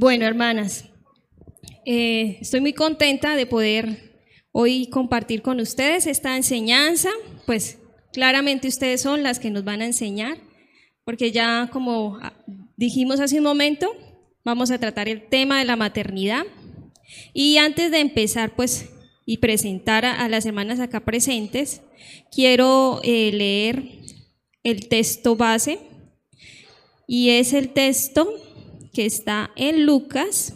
Bueno, hermanas, eh, estoy muy contenta de poder hoy compartir con ustedes esta enseñanza, pues claramente ustedes son las que nos van a enseñar, porque ya como dijimos hace un momento, vamos a tratar el tema de la maternidad. Y antes de empezar, pues, y presentar a, las hermanas acá presentes, quiero eh, leer el texto base, y es el texto que está en Lucas.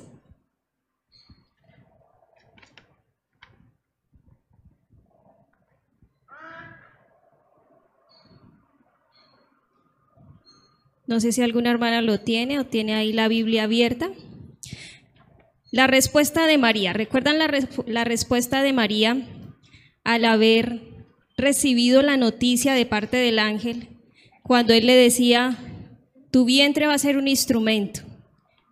No sé si alguna hermana lo tiene o tiene ahí la Biblia abierta. La respuesta de María. ¿Recuerdan la, respuesta de María al haber recibido la noticia de parte del ángel cuando él le decía, tu vientre va a ser un instrumento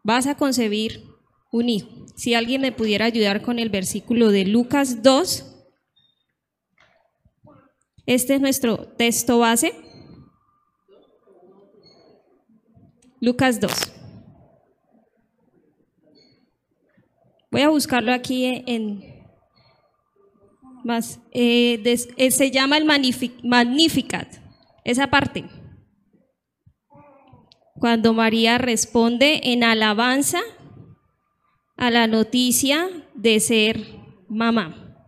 vas a concebir un hijo. Si alguien me pudiera ayudar con el versículo de Lucas 2. Este es nuestro texto base. Lucas 2. Voy a buscarlo aquí en más. Eh, eh, se llama el Magnificat, esa parte cuando María responde en alabanza a la noticia de ser mamá.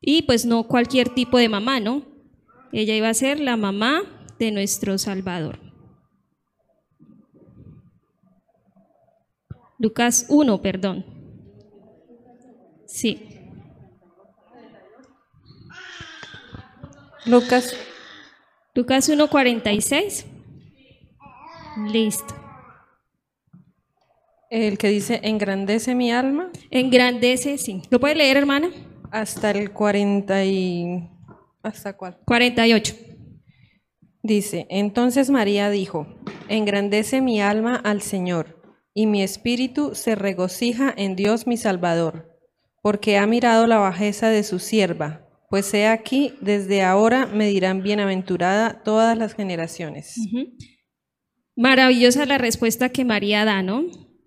Y pues no cualquier tipo de mamá, ¿no? Ella iba a ser la mamá de nuestro Salvador. Lucas 1, perdón. Sí. Lucas. Lucas 1.46. Listo. El que dice, engrandece mi alma. Engrandece, sí. ¿Lo puede leer, hermana? Hasta el 40 y... ¿Hasta cuál? 48. Dice, entonces María dijo, engrandece mi alma al Señor, y mi espíritu se regocija en Dios mi Salvador, porque ha mirado la bajeza de su sierva, pues he aquí, desde ahora me dirán bienaventurada todas las generaciones. Maravillosa la respuesta que María da, ¿no?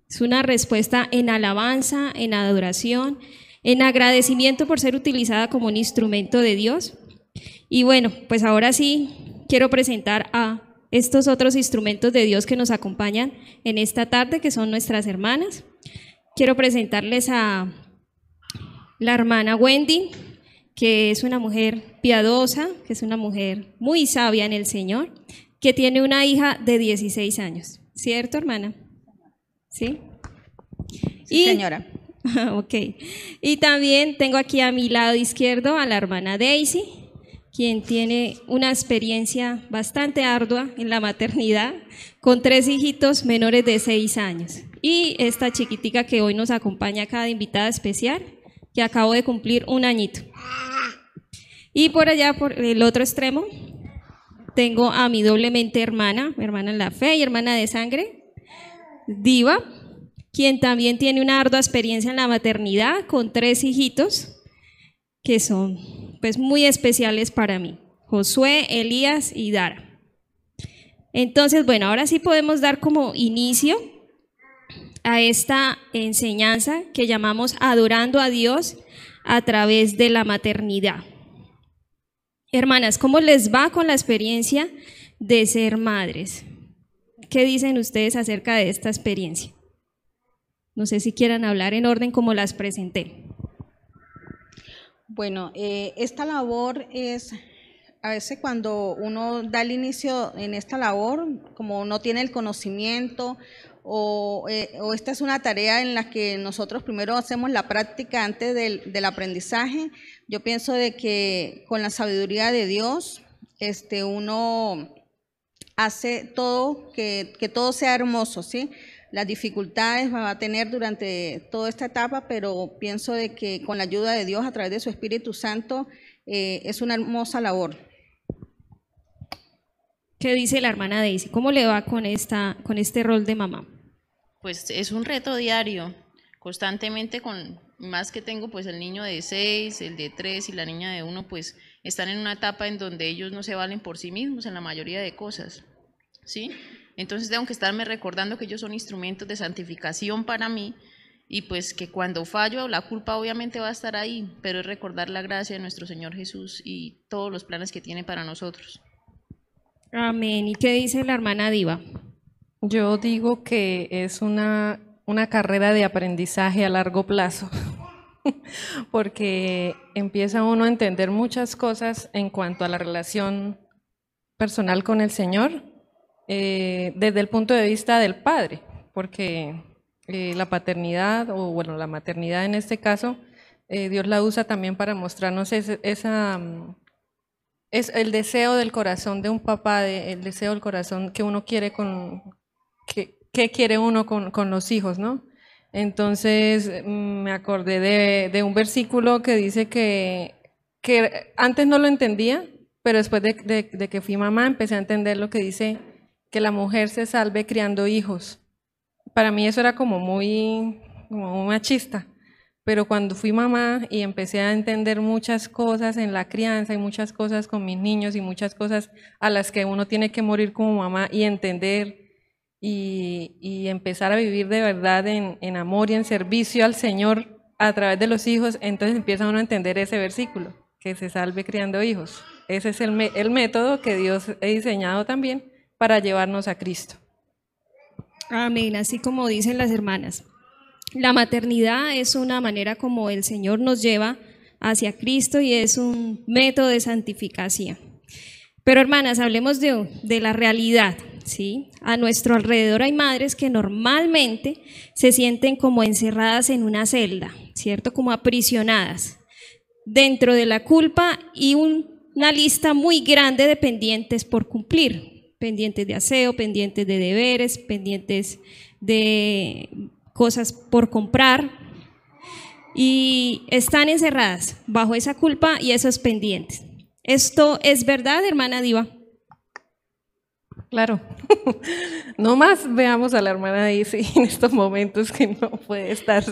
Es una respuesta en alabanza, en adoración, en agradecimiento por ser utilizada como un instrumento de Dios. Y bueno, pues ahora sí quiero presentar a estos otros instrumentos de Dios que nos acompañan en esta tarde, que son nuestras hermanas. Quiero presentarles a la hermana Wendy, que es una mujer piadosa, que es una mujer muy sabia en el Señor que tiene una hija de 16 años, ¿cierto, hermana? ¿Sí? sí señora. ok. Y también tengo aquí a mi lado izquierdo a la hermana Daisy, quien tiene una experiencia bastante ardua en la maternidad, con tres hijitos menores de 6 años. Y esta chiquitica que hoy nos acompaña acá de invitada especial, que acabo de cumplir un añito. Y por allá, por el otro extremo, tengo a mi doblemente hermana, hermana en la fe y hermana de sangre, Diva, quien también tiene una ardua experiencia en la maternidad con tres hijitos que son pues muy especiales para mí, Josué, Elías y Dara. Entonces, bueno, ahora sí podemos dar como inicio a esta enseñanza que llamamos adorando a Dios a través de la maternidad. Hermanas, ¿cómo les va con la experiencia de ser madres? ¿Qué dicen ustedes acerca de esta experiencia? No sé si quieran hablar en orden como las presenté. Bueno, eh, esta labor es, a veces cuando uno da el inicio en esta labor, como no tiene el conocimiento o, eh, esta es una tarea en la que nosotros primero hacemos la práctica antes del, del aprendizaje, yo pienso de que con la sabiduría de Dios, este, uno hace todo, que, todo sea hermoso, ¿sí? Las dificultades va a tener durante toda esta etapa, pero pienso de que con la ayuda de Dios a través de su Espíritu Santo eh, es una hermosa labor. ¿Qué dice la hermana Daisy? ¿Cómo le va con, esta, con este rol de mamá? Pues es un reto diario, constantemente con, más que tengo pues el niño de 6, el de 3 y la niña de 1, pues están en una etapa en donde ellos no se valen por sí mismos en la mayoría de cosas, ¿sí? Entonces tengo que estarme recordando que ellos son instrumentos de santificación para mí y pues que cuando fallo la culpa obviamente va a estar ahí, pero es recordar la gracia de nuestro Señor Jesús y todos los planes que tiene para nosotros. Amén. ¿Y qué dice la hermana Diva? Yo digo que es una, una carrera de aprendizaje a largo plazo, porque empieza uno a entender muchas cosas en cuanto a la relación personal con el Señor eh, desde el punto de vista del Padre, porque eh, la paternidad, o bueno, la maternidad en este caso, eh, Dios la usa también para mostrarnos esa, mm, es el deseo del corazón de un papá, el deseo del corazón que uno quiere con, que, quiere uno con, con, los hijos, ¿no? Entonces mm, me acordé de, de un versículo que dice que, que, antes no lo entendía, pero después de, de que fui mamá empecé a entender lo que dice que la mujer se salve criando hijos. Para mí eso era como muy, como machista, pero cuando fui mamá y empecé a entender muchas cosas en la crianza y muchas cosas con mis niños y muchas cosas a las que uno tiene que morir como mamá y entender y, empezar a vivir de verdad en, en amor y en servicio al Señor a través de los hijos, entonces empieza uno a entender ese versículo, que se salve criando hijos. Ese es el, el método que Dios ha diseñado también para llevarnos a Cristo. Amén, así como dicen las hermanas. La maternidad es una manera como el Señor nos lleva hacia Cristo y es un método de santificación. Pero hermanas, hablemos de, de la realidad. ¿Sí? A nuestro alrededor hay madres que normalmente se sienten como encerradas en una celda, ¿cierto? Como aprisionadas dentro de la culpa y una lista muy grande de pendientes por cumplir pendientes de aseo, pendientes de deberes, pendientes de cosas por comprar y están encerradas bajo esa culpa y esos pendientes. ¿Esto es verdad, hermana Diva? Claro. no más veamos a la hermana Dice en estos momentos que no puede estar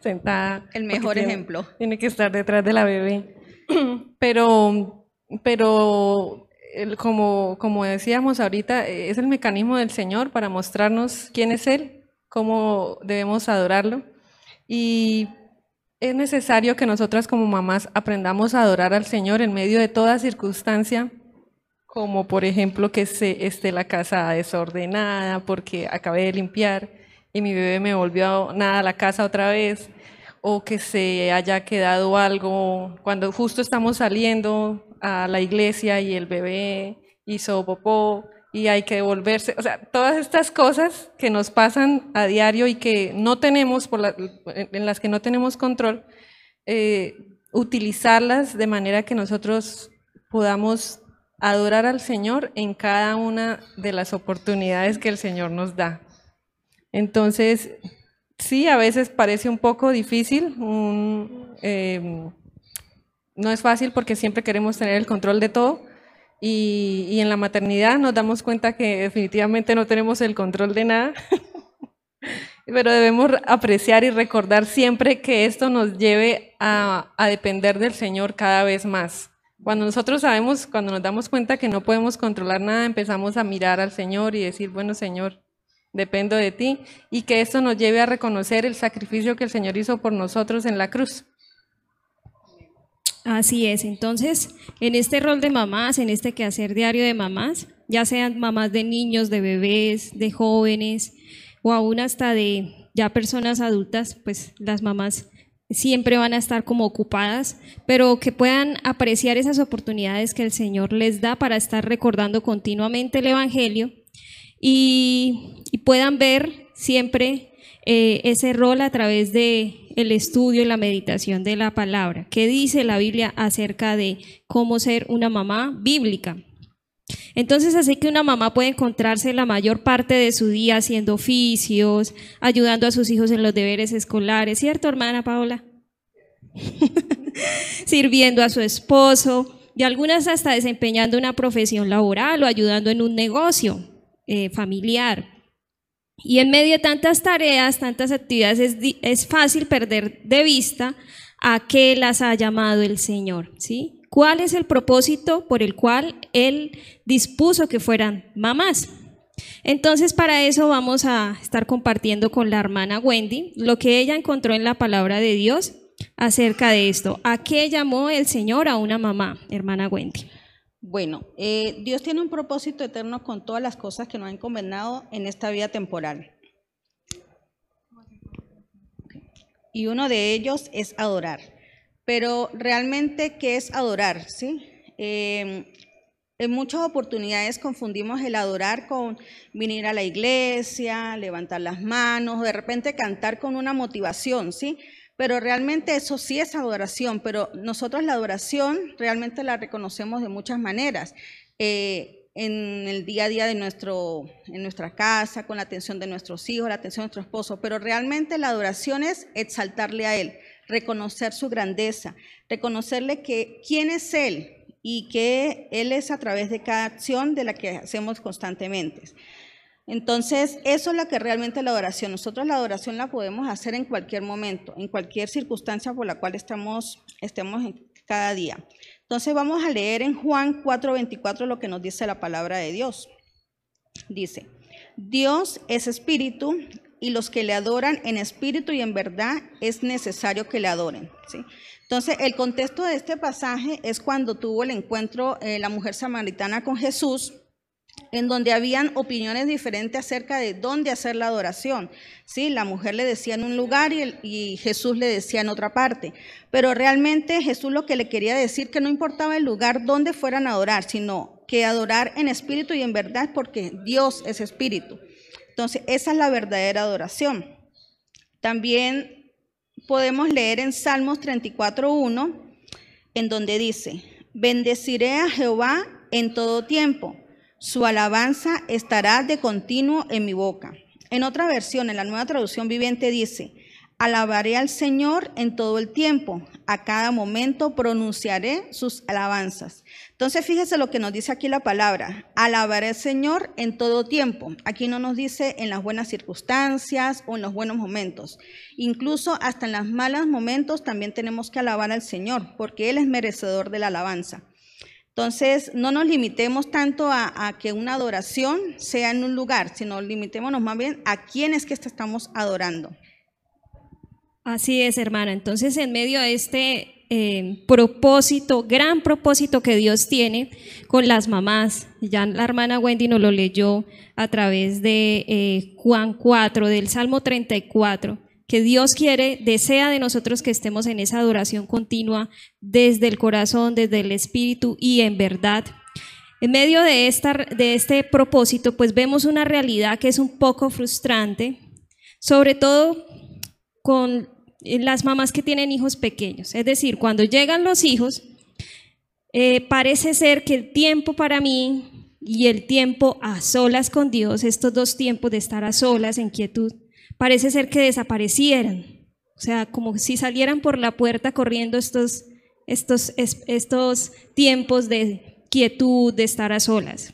sentada. El mejor ejemplo. Tiene que estar detrás de la bebé. Pero, pero como, como decíamos ahorita, es el mecanismo del Señor para mostrarnos quién es Él, cómo debemos adorarlo. Y es necesario que nosotras como mamás aprendamos a adorar al Señor en medio de toda circunstancia, como por ejemplo que se, esté la casa desordenada porque acabé de limpiar y mi bebé me volvió nada a la casa otra vez, o que se haya quedado algo cuando justo estamos saliendo a la iglesia y el bebé hizo popó y hay que devolverse. O sea, todas estas cosas que nos pasan a diario y que no tenemos, por en las que no tenemos control, eh, utilizarlas de manera que nosotros podamos adorar al Señor en cada una de las oportunidades que el Señor nos da. Entonces, sí, a veces parece un poco difícil, eh, no es fácil porque siempre queremos tener el control de todo y, en la maternidad nos damos cuenta que definitivamente no tenemos el control de nada, pero debemos apreciar y recordar siempre que esto nos lleve a depender del Señor cada vez más. Cuando nosotros sabemos, cuando nos damos cuenta que no podemos controlar nada, empezamos a mirar al Señor y decir, bueno Señor, dependo de ti, y que esto nos lleve a reconocer el sacrificio que el Señor hizo por nosotros en la cruz. Así es, entonces en este rol de mamás, en este quehacer diario de mamás, ya sean mamás de niños, de bebés, de jóvenes o aún hasta de ya personas adultas, pues las mamás siempre van a estar como ocupadas, pero que puedan apreciar esas oportunidades que el Señor les da para estar recordando continuamente el Evangelio y, puedan ver siempre eh, ese rol a través de el estudio y la meditación de la palabra. ¿Qué dice la Biblia acerca de cómo ser una mamá bíblica? Entonces, así que una mamá puede encontrarse la mayor parte de su día haciendo oficios, ayudando a sus hijos en los deberes escolares, ¿cierto, hermana Paola? Sirviendo a su esposo, y algunas hasta desempeñando una profesión laboral o ayudando en un negocio eh, familiar. Y en medio de tantas tareas, tantas actividades, es, es, fácil perder de vista a qué las ha llamado el Señor, ¿sí? ¿Cuál es el propósito por el cual Él dispuso que fueran mamás? Entonces, para eso vamos a estar compartiendo con la hermana Wendy lo que ella encontró en la palabra de Dios acerca de esto. ¿A qué llamó el Señor a una mamá, hermana Wendy? Bueno, eh, Dios tiene un propósito eterno con todas las cosas que nos han encomendado en esta vida temporal. Y uno de ellos es adorar. Pero realmente, ¿qué es adorar? ¿Sí? Eh, en muchas oportunidades confundimos el adorar con venir a la iglesia, levantar las manos, de repente cantar con una motivación, ¿sí? Pero realmente eso sí es adoración, pero nosotros la adoración realmente la reconocemos de muchas maneras. Eh, en el día a día de nuestro, en nuestra casa, con la atención de nuestros hijos, la atención de nuestro esposo, pero realmente la adoración es exaltarle a Él, reconocer su grandeza, reconocerle que quién es Él, y que Él es a través de cada acción de la que hacemos constantemente. Entonces, eso es lo que realmente la adoración. Nosotros la adoración la podemos hacer en cualquier momento, en cualquier circunstancia por la cual estamos, estemos cada día. Entonces, vamos a leer en Juan 4:24 lo que nos dice la palabra de Dios. Dice, Dios es espíritu y los que le adoran en espíritu y en verdad es necesario que le adoren. ¿sí? Entonces, el contexto de este pasaje es cuando tuvo el encuentro eh, la mujer samaritana con Jesús, en donde habían opiniones diferentes acerca de dónde hacer la adoración. Sí, la mujer le decía en un lugar y, y, Jesús le decía en otra parte. Pero realmente Jesús lo que le quería decir que no importaba el lugar donde fueran a adorar, sino que adorar en espíritu y en verdad porque Dios es espíritu. Entonces, esa es la verdadera adoración. También podemos leer en Salmos 34.1, en donde dice, bendeciré a Jehová en todo tiempo, su alabanza estará de continuo en mi boca. En otra versión, en la nueva traducción viviente, dice, alabaré al Señor en todo el tiempo, a cada momento pronunciaré sus alabanzas. Entonces fíjese lo que nos dice aquí la palabra, alabaré al Señor en todo tiempo. Aquí no nos dice en las buenas circunstancias o en los buenos momentos. Incluso hasta en los malos momentos también tenemos que alabar al Señor, porque Él es merecedor de la alabanza. Entonces, no nos limitemos tanto a, que una adoración sea en un lugar, sino limitémonos más bien a quién es que estamos adorando. Así es, hermana. Entonces, en medio de este eh, propósito, gran propósito que Dios tiene con las mamás. Ya la hermana Wendy nos lo leyó a través de eh, Juan 4, del Salmo 34, que Dios quiere, desea de nosotros que estemos en esa adoración continua desde el corazón, desde el espíritu y en verdad. En medio de, esta, de este propósito, pues vemos una realidad que es un poco frustrante, sobre todo con las mamás que tienen hijos pequeños. Es decir, cuando llegan los hijos, eh, parece ser que el tiempo para mí y el tiempo a solas con Dios, estos dos tiempos de estar a solas, en quietud, parece ser que desaparecieran. O sea, como si salieran por la puerta corriendo estos, estos, estos tiempos de quietud, de estar a solas.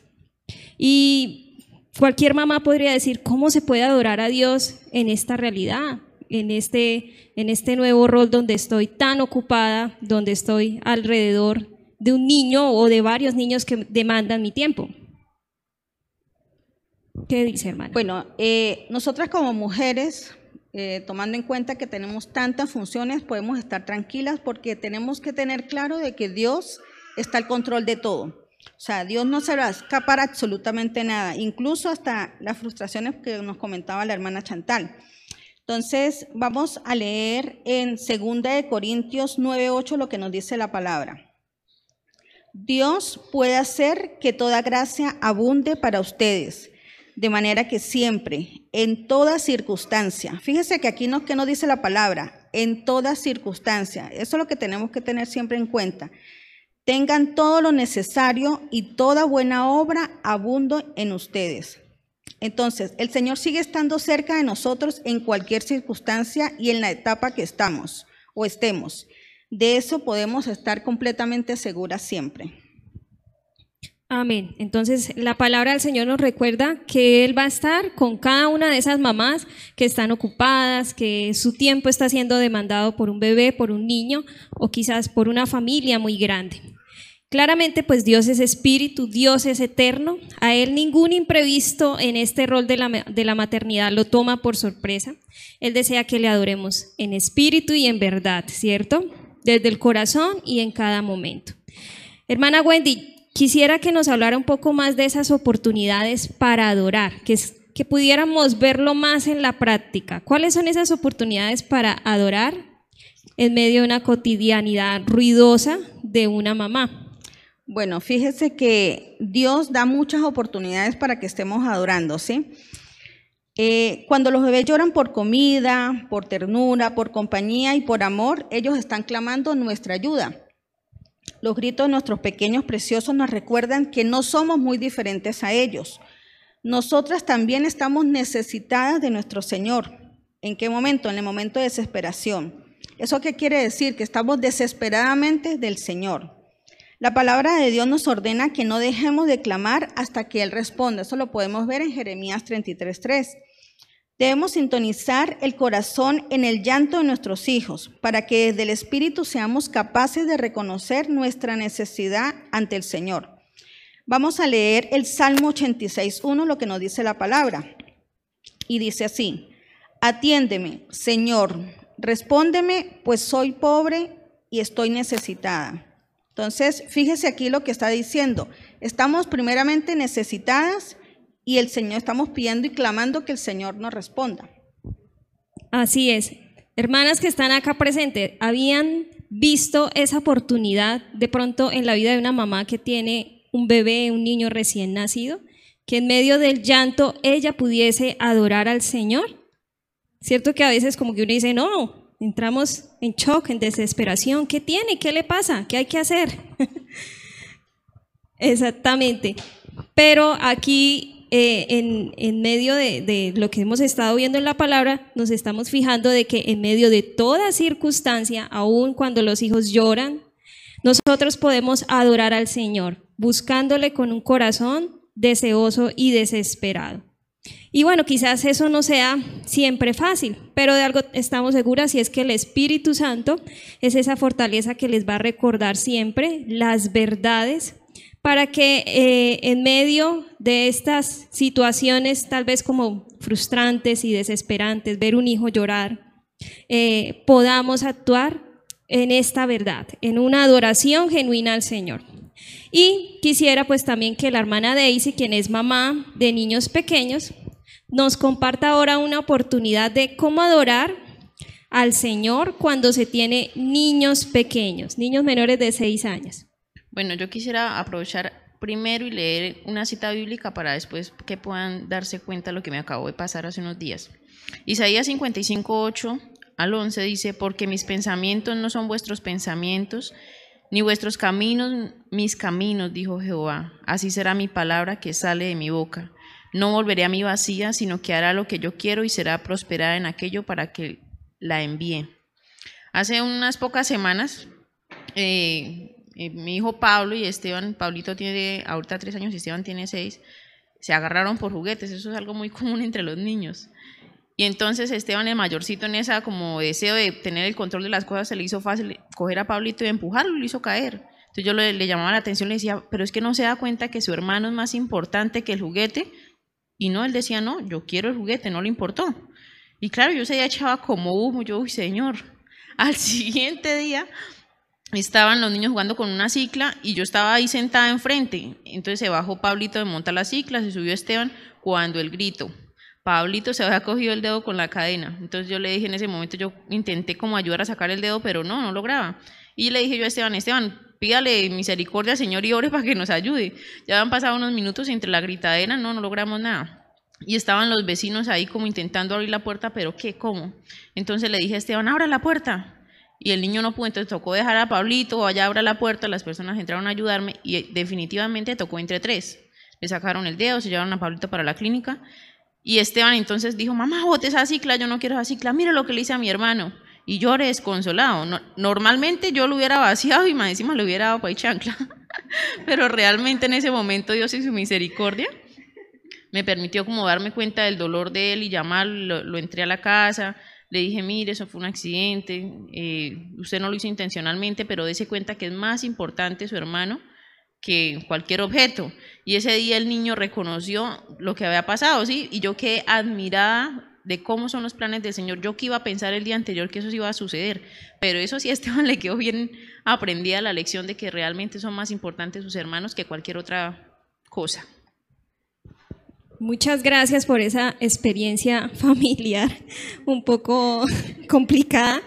Y cualquier mamá podría decir, ¿cómo se puede adorar a Dios en esta realidad? En este, en este nuevo rol donde estoy tan ocupada, donde estoy alrededor de un niño o de varios niños que demandan mi tiempo. ¿Qué dice, hermano? Bueno, eh, nosotras como mujeres, eh, tomando en cuenta que tenemos tantas funciones, podemos estar tranquilas porque tenemos que tener claro de que Dios está al control de todo. O sea, Dios no se va a escapar absolutamente nada, incluso hasta las frustraciones que nos comentaba la hermana Chantal. Entonces, vamos a leer en 2 de Corintios 9:8 lo que nos dice la palabra. Dios puede hacer que toda gracia abunde para ustedes, de manera que siempre, en toda circunstancia, fíjese que aquí no que nos dice la palabra, en toda circunstancia, eso es lo que tenemos que tener siempre en cuenta. Tengan todo lo necesario y toda buena obra abundo en ustedes entonces, el Señor sigue estando cerca de nosotros en cualquier circunstancia y en la etapa que estamos o estemos. De eso podemos estar completamente seguras siempre. Amén. Entonces, la palabra del Señor nos recuerda que Él va a estar con cada una de esas mamás que están ocupadas, que su tiempo está siendo demandado por un bebé, por un niño o quizás por una familia muy grande. Claramente, pues Dios es espíritu, Dios es eterno. A Él ningún imprevisto en este rol de la, de la, maternidad lo toma por sorpresa. Él desea que le adoremos en espíritu y en verdad, ¿cierto? Desde el corazón y en cada momento. Hermana Wendy, quisiera que nos hablara un poco más de esas oportunidades para adorar, que, que pudiéramos verlo más en la práctica. ¿Cuáles son esas oportunidades para adorar en medio de una cotidianidad ruidosa de una mamá? Bueno, fíjese que Dios da muchas oportunidades para que estemos adorando, ¿sí? Eh, cuando los bebés lloran por comida, por ternura, por compañía y por amor, ellos están clamando nuestra ayuda. Los gritos de nuestros pequeños preciosos nos recuerdan que no somos muy diferentes a ellos. Nosotras también estamos necesitadas de nuestro Señor. ¿En qué momento? En el momento de desesperación. ¿Eso qué quiere decir? Que estamos desesperadamente del Señor. La palabra de Dios nos ordena que no dejemos de clamar hasta que Él responda. Eso lo podemos ver en Jeremías 33.3. Debemos sintonizar el corazón en el llanto de nuestros hijos para que desde el Espíritu seamos capaces de reconocer nuestra necesidad ante el Señor. Vamos a leer el Salmo 86.1, lo que nos dice la palabra. Y dice así, atiéndeme, Señor, respóndeme, pues soy pobre y estoy necesitada. Entonces, fíjese aquí lo que está diciendo. Estamos primeramente necesitadas y el Señor, estamos pidiendo y clamando que el Señor nos responda. Así es. Hermanas que están acá presentes, ¿habían visto esa oportunidad de pronto en la vida de una mamá que tiene un bebé, un niño recién nacido? Que en medio del llanto ella pudiese adorar al Señor. Cierto que a veces como que uno dice, no, entramos en shock, en desesperación. ¿Qué tiene? ¿Qué le pasa? ¿Qué hay que hacer? Exactamente. Pero aquí, eh, en, en, medio de, de, lo que hemos estado viendo en la palabra, nos estamos fijando de que en medio de toda circunstancia, aun cuando los hijos lloran, nosotros podemos adorar al Señor, buscándole con un corazón deseoso y desesperado. Y bueno, quizás eso no sea siempre fácil, pero de algo estamos seguras y es que el Espíritu Santo es esa fortaleza que les va a recordar siempre las verdades para que eh, en medio de estas situaciones tal vez como frustrantes y desesperantes, ver un hijo llorar, eh, podamos actuar en esta verdad, en una adoración genuina al Señor. Y quisiera pues también que la hermana Daisy, quien es mamá de niños pequeños, nos comparta ahora una oportunidad de cómo adorar al Señor cuando se tiene niños pequeños, niños menores de seis años. Bueno, yo quisiera aprovechar primero y leer una cita bíblica para después que puedan darse cuenta de lo que me acabo de pasar hace unos días. Isaías 55, 8 al 11 dice, porque mis pensamientos no son vuestros pensamientos, ni vuestros caminos mis caminos, dijo Jehová. Así será mi palabra que sale de mi boca no volveré a mi vacía, sino que hará lo que yo quiero y será prosperada en aquello para que la envíe. Hace unas pocas semanas, eh, eh, mi hijo Pablo y Esteban, Pablito tiene ahorita tres años y Esteban tiene seis, se agarraron por juguetes, eso es algo muy común entre los niños. Y entonces Esteban, el mayorcito, en esa como deseo de tener el control de las cosas, se le hizo fácil coger a Pablito y empujarlo, lo hizo caer. Entonces yo le, le llamaba la atención, le decía, pero es que no se da cuenta que su hermano es más importante que el juguete, y no, él decía, no, yo quiero el juguete, no le importó. Y claro, yo se echaba como humo, yo, uy, señor. Al siguiente día estaban los niños jugando con una cicla y yo estaba ahí sentada enfrente. Entonces se bajó Pablito de montar la cicla, se subió Esteban cuando el grito. Pablito se había cogido el dedo con la cadena. Entonces yo le dije en ese momento, yo intenté como ayudar a sacar el dedo, pero no, no lograba. Y le dije yo a Esteban, Esteban, pídale misericordia Señor y ore para que nos ayude. Ya han pasado unos minutos entre la gritadera, no, no logramos nada. Y estaban los vecinos ahí como intentando abrir la puerta, pero ¿qué? ¿Cómo? Entonces le dije a Esteban, abra la puerta. Y el niño no pudo, entonces tocó dejar a Pablito, allá abra la puerta, las personas entraron a ayudarme y definitivamente tocó entre tres. Le sacaron el dedo, se llevaron a Pablito para la clínica. Y Esteban entonces dijo, mamá, bote esa cicla, yo no quiero esa cicla, mira lo que le hice a mi hermano y lloré desconsolado. normalmente yo lo hubiera vaciado y más encima le hubiera dado pa' chancla. Pero realmente en ese momento Dios y su misericordia me permitió como darme cuenta del dolor de él y llamarlo, lo, entré a la casa, le dije, mire, eso fue un accidente, eh, usted no lo hizo intencionalmente, pero dése cuenta que es más importante su hermano que cualquier objeto. Y ese día el niño reconoció lo que había pasado, ¿sí? Y yo quedé admirada de cómo son los planes del Señor. Yo que iba a pensar el día anterior que eso iba a suceder, pero eso sí a Esteban le quedó bien aprendida la lección de que realmente son más importantes sus hermanos que cualquier otra cosa. Muchas gracias por esa experiencia familiar un poco complicada,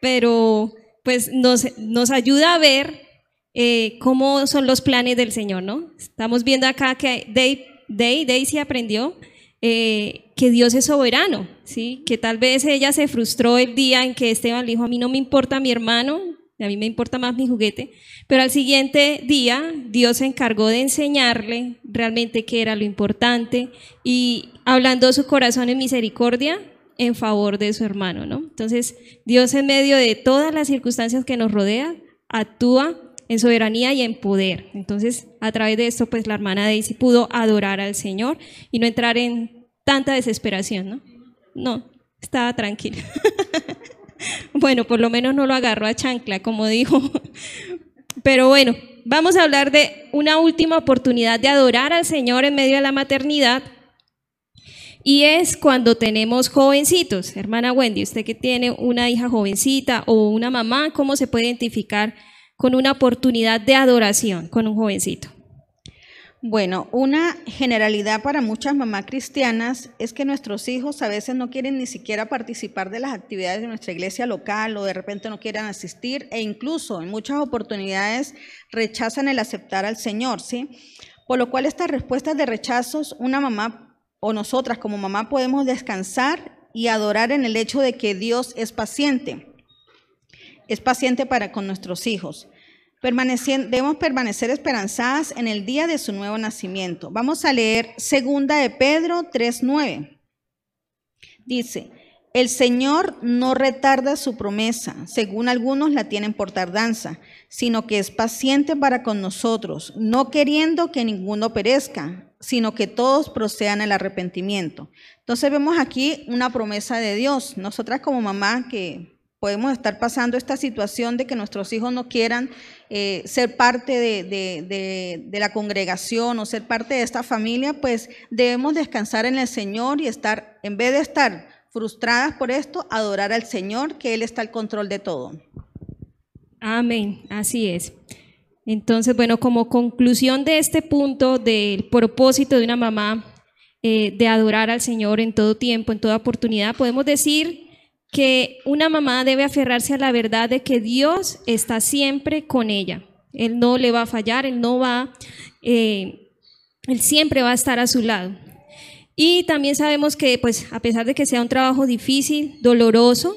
pero pues nos, nos ayuda a ver eh, cómo son los planes del Señor, ¿no? Estamos viendo acá que Day, Day, Daisy aprendió eh, que Dios es soberano, ¿sí? Que tal vez ella se frustró el día en que Esteban le dijo, a mí no me importa mi hermano, a mí me importa más mi juguete, pero al siguiente día Dios se encargó de enseñarle realmente qué era lo importante y hablando su corazón en misericordia en favor de su hermano, ¿no? Entonces, Dios en medio de todas las circunstancias que nos rodean, actúa en soberanía y en poder. Entonces, a través de esto, pues la hermana Daisy pudo adorar al Señor y no entrar en tanta desesperación, ¿no? No, estaba tranquila. bueno, por lo menos no lo agarró a chancla, como dijo. Pero bueno, vamos a hablar de una última oportunidad de adorar al Señor en medio de la maternidad. Y es cuando tenemos jovencitos. Hermana Wendy, usted que tiene una hija jovencita o una mamá, ¿cómo se puede identificar con una oportunidad de adoración con un jovencito? Bueno, una generalidad para muchas mamás cristianas es que nuestros hijos a veces no quieren ni siquiera participar de las actividades de nuestra iglesia local o de repente no quieren asistir e incluso en muchas oportunidades rechazan el aceptar al Señor, ¿sí? Por lo cual estas respuestas de rechazos, una mamá o nosotras como mamá podemos descansar y adorar en el hecho de que Dios es paciente. Es paciente para con nuestros hijos debemos permanecer esperanzadas en el día de su nuevo nacimiento. Vamos a leer segunda de Pedro 3.9. Dice, el Señor no retarda su promesa, según algunos la tienen por tardanza, sino que es paciente para con nosotros, no queriendo que ninguno perezca, sino que todos procedan al arrepentimiento. Entonces vemos aquí una promesa de Dios. Nosotras como mamá que podemos estar pasando esta situación de que nuestros hijos no quieran eh, ser parte de, la congregación o ser parte de esta familia, pues debemos descansar en el Señor y estar, en vez de estar frustradas por esto, adorar al Señor, que Él está al control de todo. Amén, así es. Entonces, bueno, como conclusión de este punto del propósito de una mamá eh, de adorar al Señor en todo tiempo, en toda oportunidad, podemos decir que una mamá debe aferrarse a la verdad de que Dios está siempre con ella. Él no le va a fallar, Él no va, eh, Él siempre va a estar a su lado. Y también sabemos que, pues, a pesar de que sea un trabajo difícil, doloroso,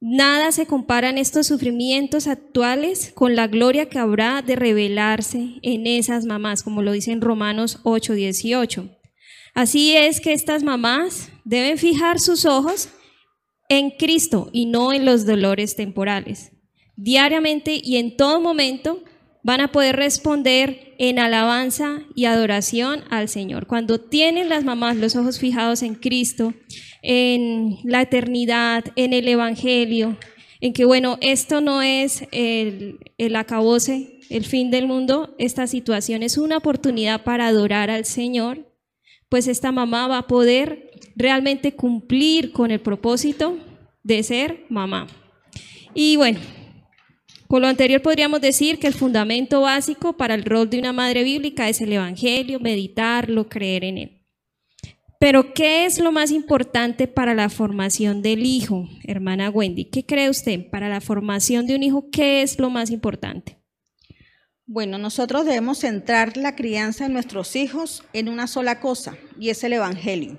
nada se compara en estos sufrimientos actuales con la gloria que habrá de revelarse en esas mamás, como lo dice en Romanos 8, 18. Así es que estas mamás deben fijar sus ojos en Cristo y no en los dolores temporales. Diariamente y en todo momento van a poder responder en alabanza y adoración al Señor. Cuando tienen las mamás los ojos fijados en Cristo, en la eternidad, en el Evangelio, en que bueno, esto no es el, el acabose, el fin del mundo, esta situación es una oportunidad para adorar al Señor, pues esta mamá va a poder realmente cumplir con el propósito de ser mamá. Y bueno, con lo anterior podríamos decir que el fundamento básico para el rol de una madre bíblica es el Evangelio, meditarlo, creer en él. Pero, ¿qué es lo más importante para la formación del hijo, hermana Wendy? ¿Qué cree usted? Para la formación de un hijo, ¿qué es lo más importante? Bueno, nosotros debemos centrar la crianza de nuestros hijos en una sola cosa, y es el Evangelio.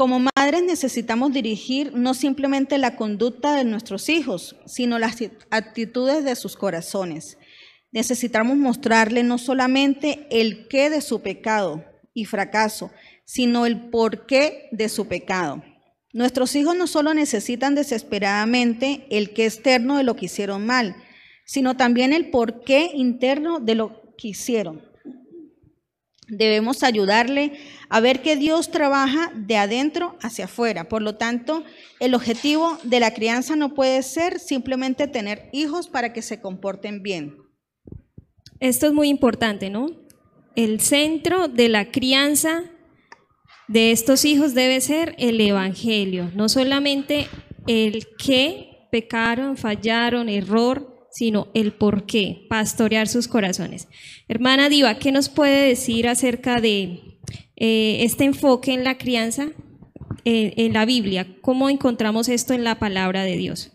Como madres necesitamos dirigir no simplemente la conducta de nuestros hijos, sino las actitudes de sus corazones. Necesitamos mostrarle no solamente el qué de su pecado y fracaso, sino el por qué de su pecado. Nuestros hijos no solo necesitan desesperadamente el qué externo de lo que hicieron mal, sino también el por qué interno de lo que hicieron. Debemos ayudarle a ver que Dios trabaja de adentro hacia afuera. Por lo tanto, el objetivo de la crianza no puede ser simplemente tener hijos para que se comporten bien. esto es muy importante, ¿no? El centro de la crianza de estos hijos debe ser el Evangelio, no solamente el qué pecaron, fallaron, error, sino el por qué, pastorear sus corazones. Hermana Diva, ¿qué nos puede decir acerca de eh, este enfoque en la crianza eh, en la Biblia? ¿Cómo encontramos esto en la palabra de Dios?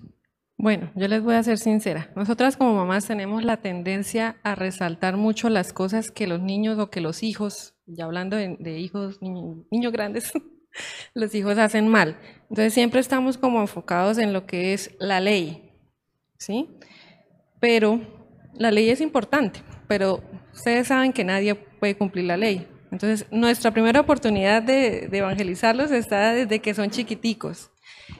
Bueno, yo les voy a ser sincera. Nosotras como mamás tenemos la tendencia a resaltar mucho las cosas que los niños o que los hijos, ya hablando de, hijos, niños grandes, los hijos hacen mal. Entonces siempre estamos como enfocados en lo que es la ley, ¿sí? Pero la ley es importante, pero ustedes saben que nadie puede cumplir la ley. Entonces, nuestra primera oportunidad de, evangelizarlos está desde que son chiquiticos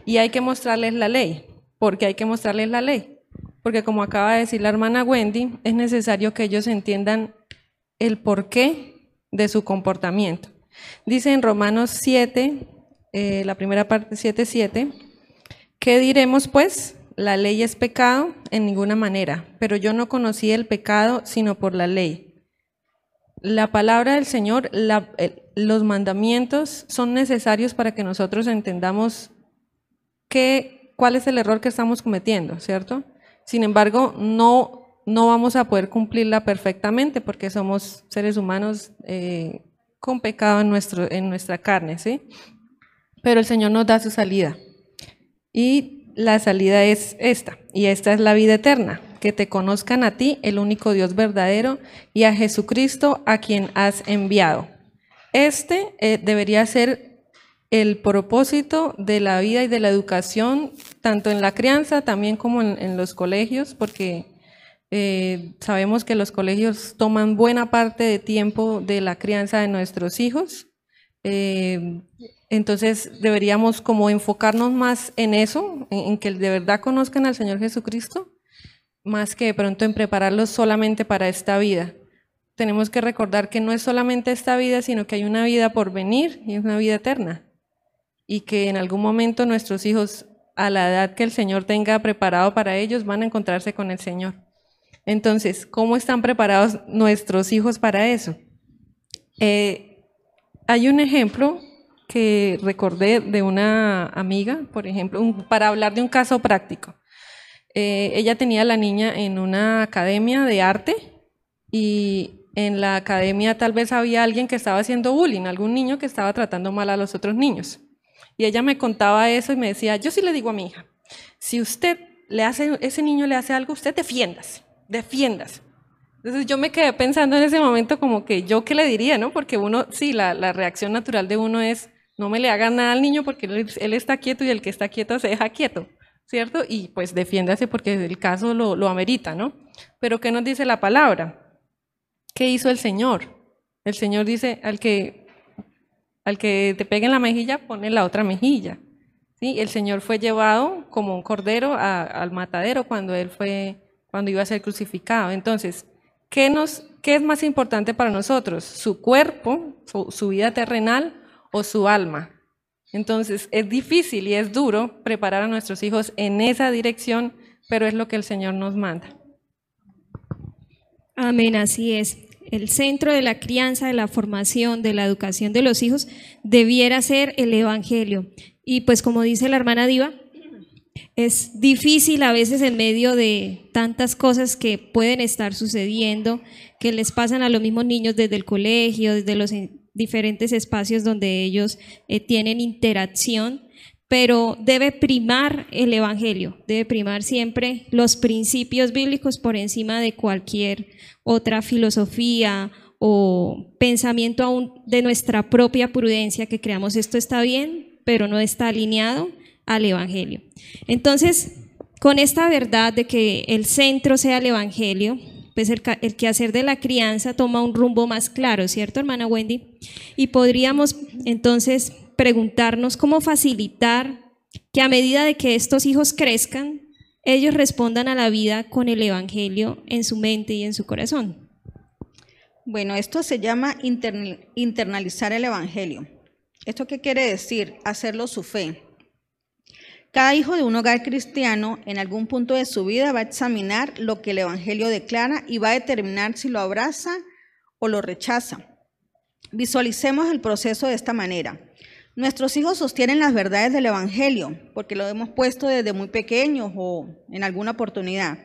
y hay que mostrarles la ley. porque hay que mostrarles la ley? Porque como acaba de decir la hermana Wendy, es necesario que ellos entiendan el porqué de su comportamiento. Dice en Romanos 7, eh, la primera parte 7, 7, ¿qué diremos pues? La ley es pecado en ninguna manera, pero yo no conocí el pecado sino por la ley. La palabra del Señor, los mandamientos son necesarios para que nosotros entendamos qué, cuál es el error que estamos cometiendo, ¿cierto? Sin embargo, no, no vamos a poder cumplirla perfectamente porque somos seres humanos eh, con pecado en, nuestro, en nuestra carne, ¿sí? Pero el Señor nos da su salida. Y la salida es esta, y esta es la vida eterna, que te conozcan a ti, el único Dios verdadero, y a Jesucristo a quien has enviado. Este eh, debería ser el propósito de la vida y de la educación, tanto en la crianza también como en, los colegios, porque eh, sabemos que los colegios toman buena parte de tiempo de la crianza de nuestros hijos. Eh, entonces deberíamos como enfocarnos más en eso, en, que de verdad conozcan al Señor Jesucristo, más que de pronto en prepararlos solamente para esta vida. Tenemos que recordar que no es solamente esta vida, sino que hay una vida por venir y es una vida eterna. Y que en algún momento nuestros hijos, a la edad que el Señor tenga preparado para ellos, van a encontrarse con el Señor. Entonces, ¿cómo están preparados nuestros hijos para eso? Eh, hay un ejemplo que recordé de una amiga, por ejemplo, para hablar de un caso práctico. Eh, ella tenía a la niña en una academia de arte y en la academia tal vez había alguien que estaba haciendo bullying, algún niño que estaba tratando mal a los otros niños. Y ella me contaba eso y me decía, yo sí le digo a mi hija, si usted le hace, ese niño le hace algo, usted defiéndase, defiéndase. Entonces yo me quedé pensando en ese momento como que yo qué le diría, ¿no? Porque uno, sí, la, la reacción natural de uno es, no me le hagan nada al niño porque él, está quieto y el que está quieto se deja quieto, ¿cierto? Y pues defiéndase porque el caso lo, amerita, ¿no? Pero ¿qué nos dice la palabra? ¿Qué hizo el Señor? El Señor dice, al que, al que te pegue en la mejilla, pone la otra mejilla. ¿Sí? El Señor fue llevado como un cordero al matadero cuando él fue, cuando iba a ser crucificado. Entonces, ¿qué, nos, qué es más importante para nosotros? ¿Su cuerpo, su vida terrenal o su alma. Entonces es difícil y es duro preparar a nuestros hijos en esa dirección, pero es lo que el Señor nos manda. Amén, así es. El centro de la crianza, de la formación, de la educación de los hijos debiera ser el Evangelio. Y pues como dice la hermana Diva, es difícil a veces en medio de tantas cosas que pueden estar sucediendo, que les pasan a los mismos niños desde el colegio, desde los diferentes espacios donde ellos eh, tienen interacción, pero debe primar el Evangelio, debe primar siempre los principios bíblicos por encima de cualquier otra filosofía o pensamiento aún de nuestra propia prudencia que creamos esto está bien, pero no está alineado al Evangelio. Entonces, con esta verdad de que el centro sea el Evangelio, pues el, el, quehacer de la crianza toma un rumbo más claro, ¿cierto, hermana Wendy? Y podríamos entonces preguntarnos cómo facilitar que a medida de que estos hijos crezcan, ellos respondan a la vida con el Evangelio en su mente y en su corazón. Bueno, esto se llama internalizar el Evangelio. ¿Esto qué quiere decir? Hacerlo su fe. Cada hijo de un hogar cristiano en algún punto de su vida va a examinar lo que el Evangelio declara y va a determinar si lo abraza o lo rechaza. Visualicemos el proceso de esta manera. Nuestros hijos sostienen las verdades del Evangelio porque lo hemos puesto desde muy pequeños o en alguna oportunidad.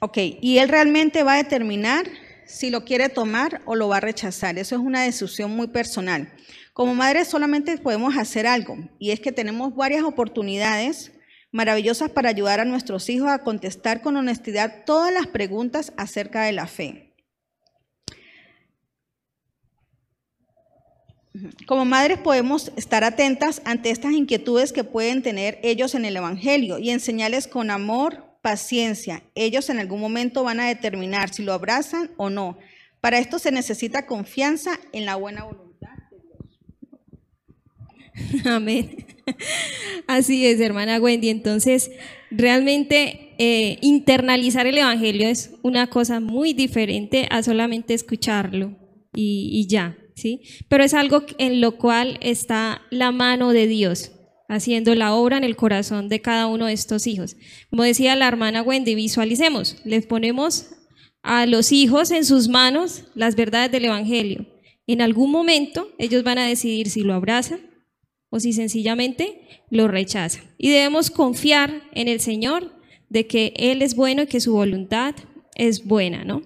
Ok, y él realmente va a determinar si lo quiere tomar o lo va a rechazar. Eso es una decisión muy personal. Como madres solamente podemos hacer algo y es que tenemos varias oportunidades maravillosas para ayudar a nuestros hijos a contestar con honestidad todas las preguntas acerca de la fe. Como madres podemos estar atentas ante estas inquietudes que pueden tener ellos en el Evangelio y enseñarles con amor, paciencia. Ellos en algún momento van a determinar si lo abrazan o no. Para esto se necesita confianza en la buena voluntad. Amén. Así es, hermana Wendy. Entonces, realmente eh, internalizar el Evangelio es una cosa muy diferente a solamente escucharlo y, ya, ¿sí? Pero es algo en lo cual está la mano de Dios haciendo la obra en el corazón de cada uno de estos hijos. Como decía la hermana Wendy, visualicemos, les ponemos a los hijos en sus manos las verdades del Evangelio. En algún momento ellos van a decidir si lo abrazan o si sencillamente lo rechaza. Y debemos confiar en el Señor de que Él es bueno y que su voluntad es buena, ¿no?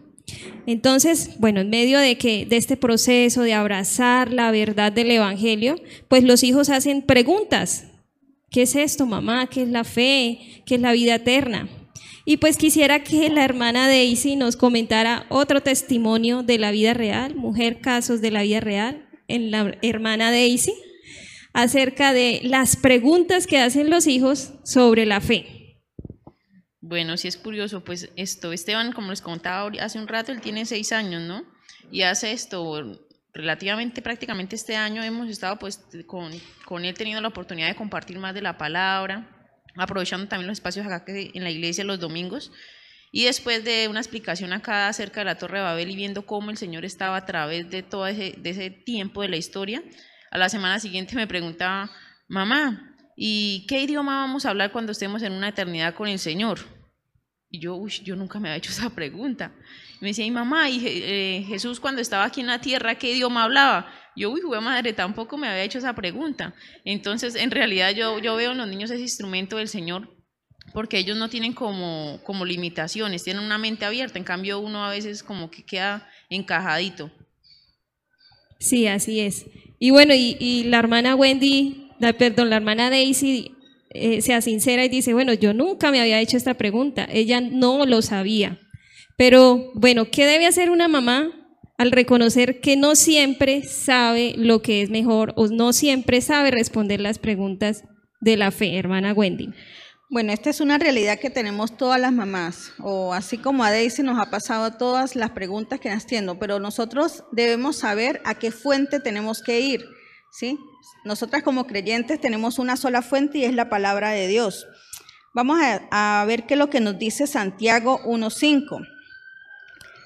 Entonces, bueno, en medio de que de este proceso de abrazar la verdad del evangelio, pues los hijos hacen preguntas. ¿Qué es esto, mamá? ¿Qué es la fe? ¿Qué es la vida eterna? Y pues quisiera que la hermana Daisy nos comentara otro testimonio de la vida real, mujer casos de la vida real, en la hermana Daisy acerca de las preguntas que hacen los hijos sobre la fe. Bueno, sí es curioso, pues esto, Esteban, como les contaba hace un rato, él tiene seis años, ¿no? Y hace esto relativamente, prácticamente este año hemos estado pues con, con él teniendo la oportunidad de compartir más de la palabra, aprovechando también los espacios acá en la iglesia los domingos. Y después de una explicación acá acerca de la Torre de Babel y viendo cómo el Señor estaba a través de todo ese tiempo de la historia, a la semana siguiente me preguntaba, mamá, ¿y qué idioma vamos a hablar cuando estemos en una eternidad con el Señor? Y yo, uy, yo nunca me había hecho esa pregunta. me decía, y mamá, ¿y eh, Jesús cuando estaba aquí en la tierra, qué idioma hablaba? Yo, uy, madre, tampoco me había hecho esa pregunta. Entonces, en realidad yo, yo veo en los niños ese instrumento del Señor porque ellos no tienen como, como limitaciones, tienen una mente abierta, en cambio uno a veces como que queda encajadito. Sí, así es. Y bueno, y, la hermana Wendy, perdón, la hermana Daisy eh, sea sincera y dice, bueno, yo nunca me había hecho esta pregunta, ella no lo sabía. Pero bueno, ¿qué debe hacer una mamá al reconocer que no siempre sabe lo que es mejor o no siempre sabe responder las preguntas de la fe, hermana Wendy? Bueno, esta es una realidad que tenemos todas las mamás, o así como a Daisy nos ha pasado todas las preguntas que nos pero nosotros debemos saber a qué fuente tenemos que ir, ¿sí? Nosotras como creyentes tenemos una sola fuente y es la palabra de Dios. Vamos a, a ver qué es lo que nos dice Santiago 1.5.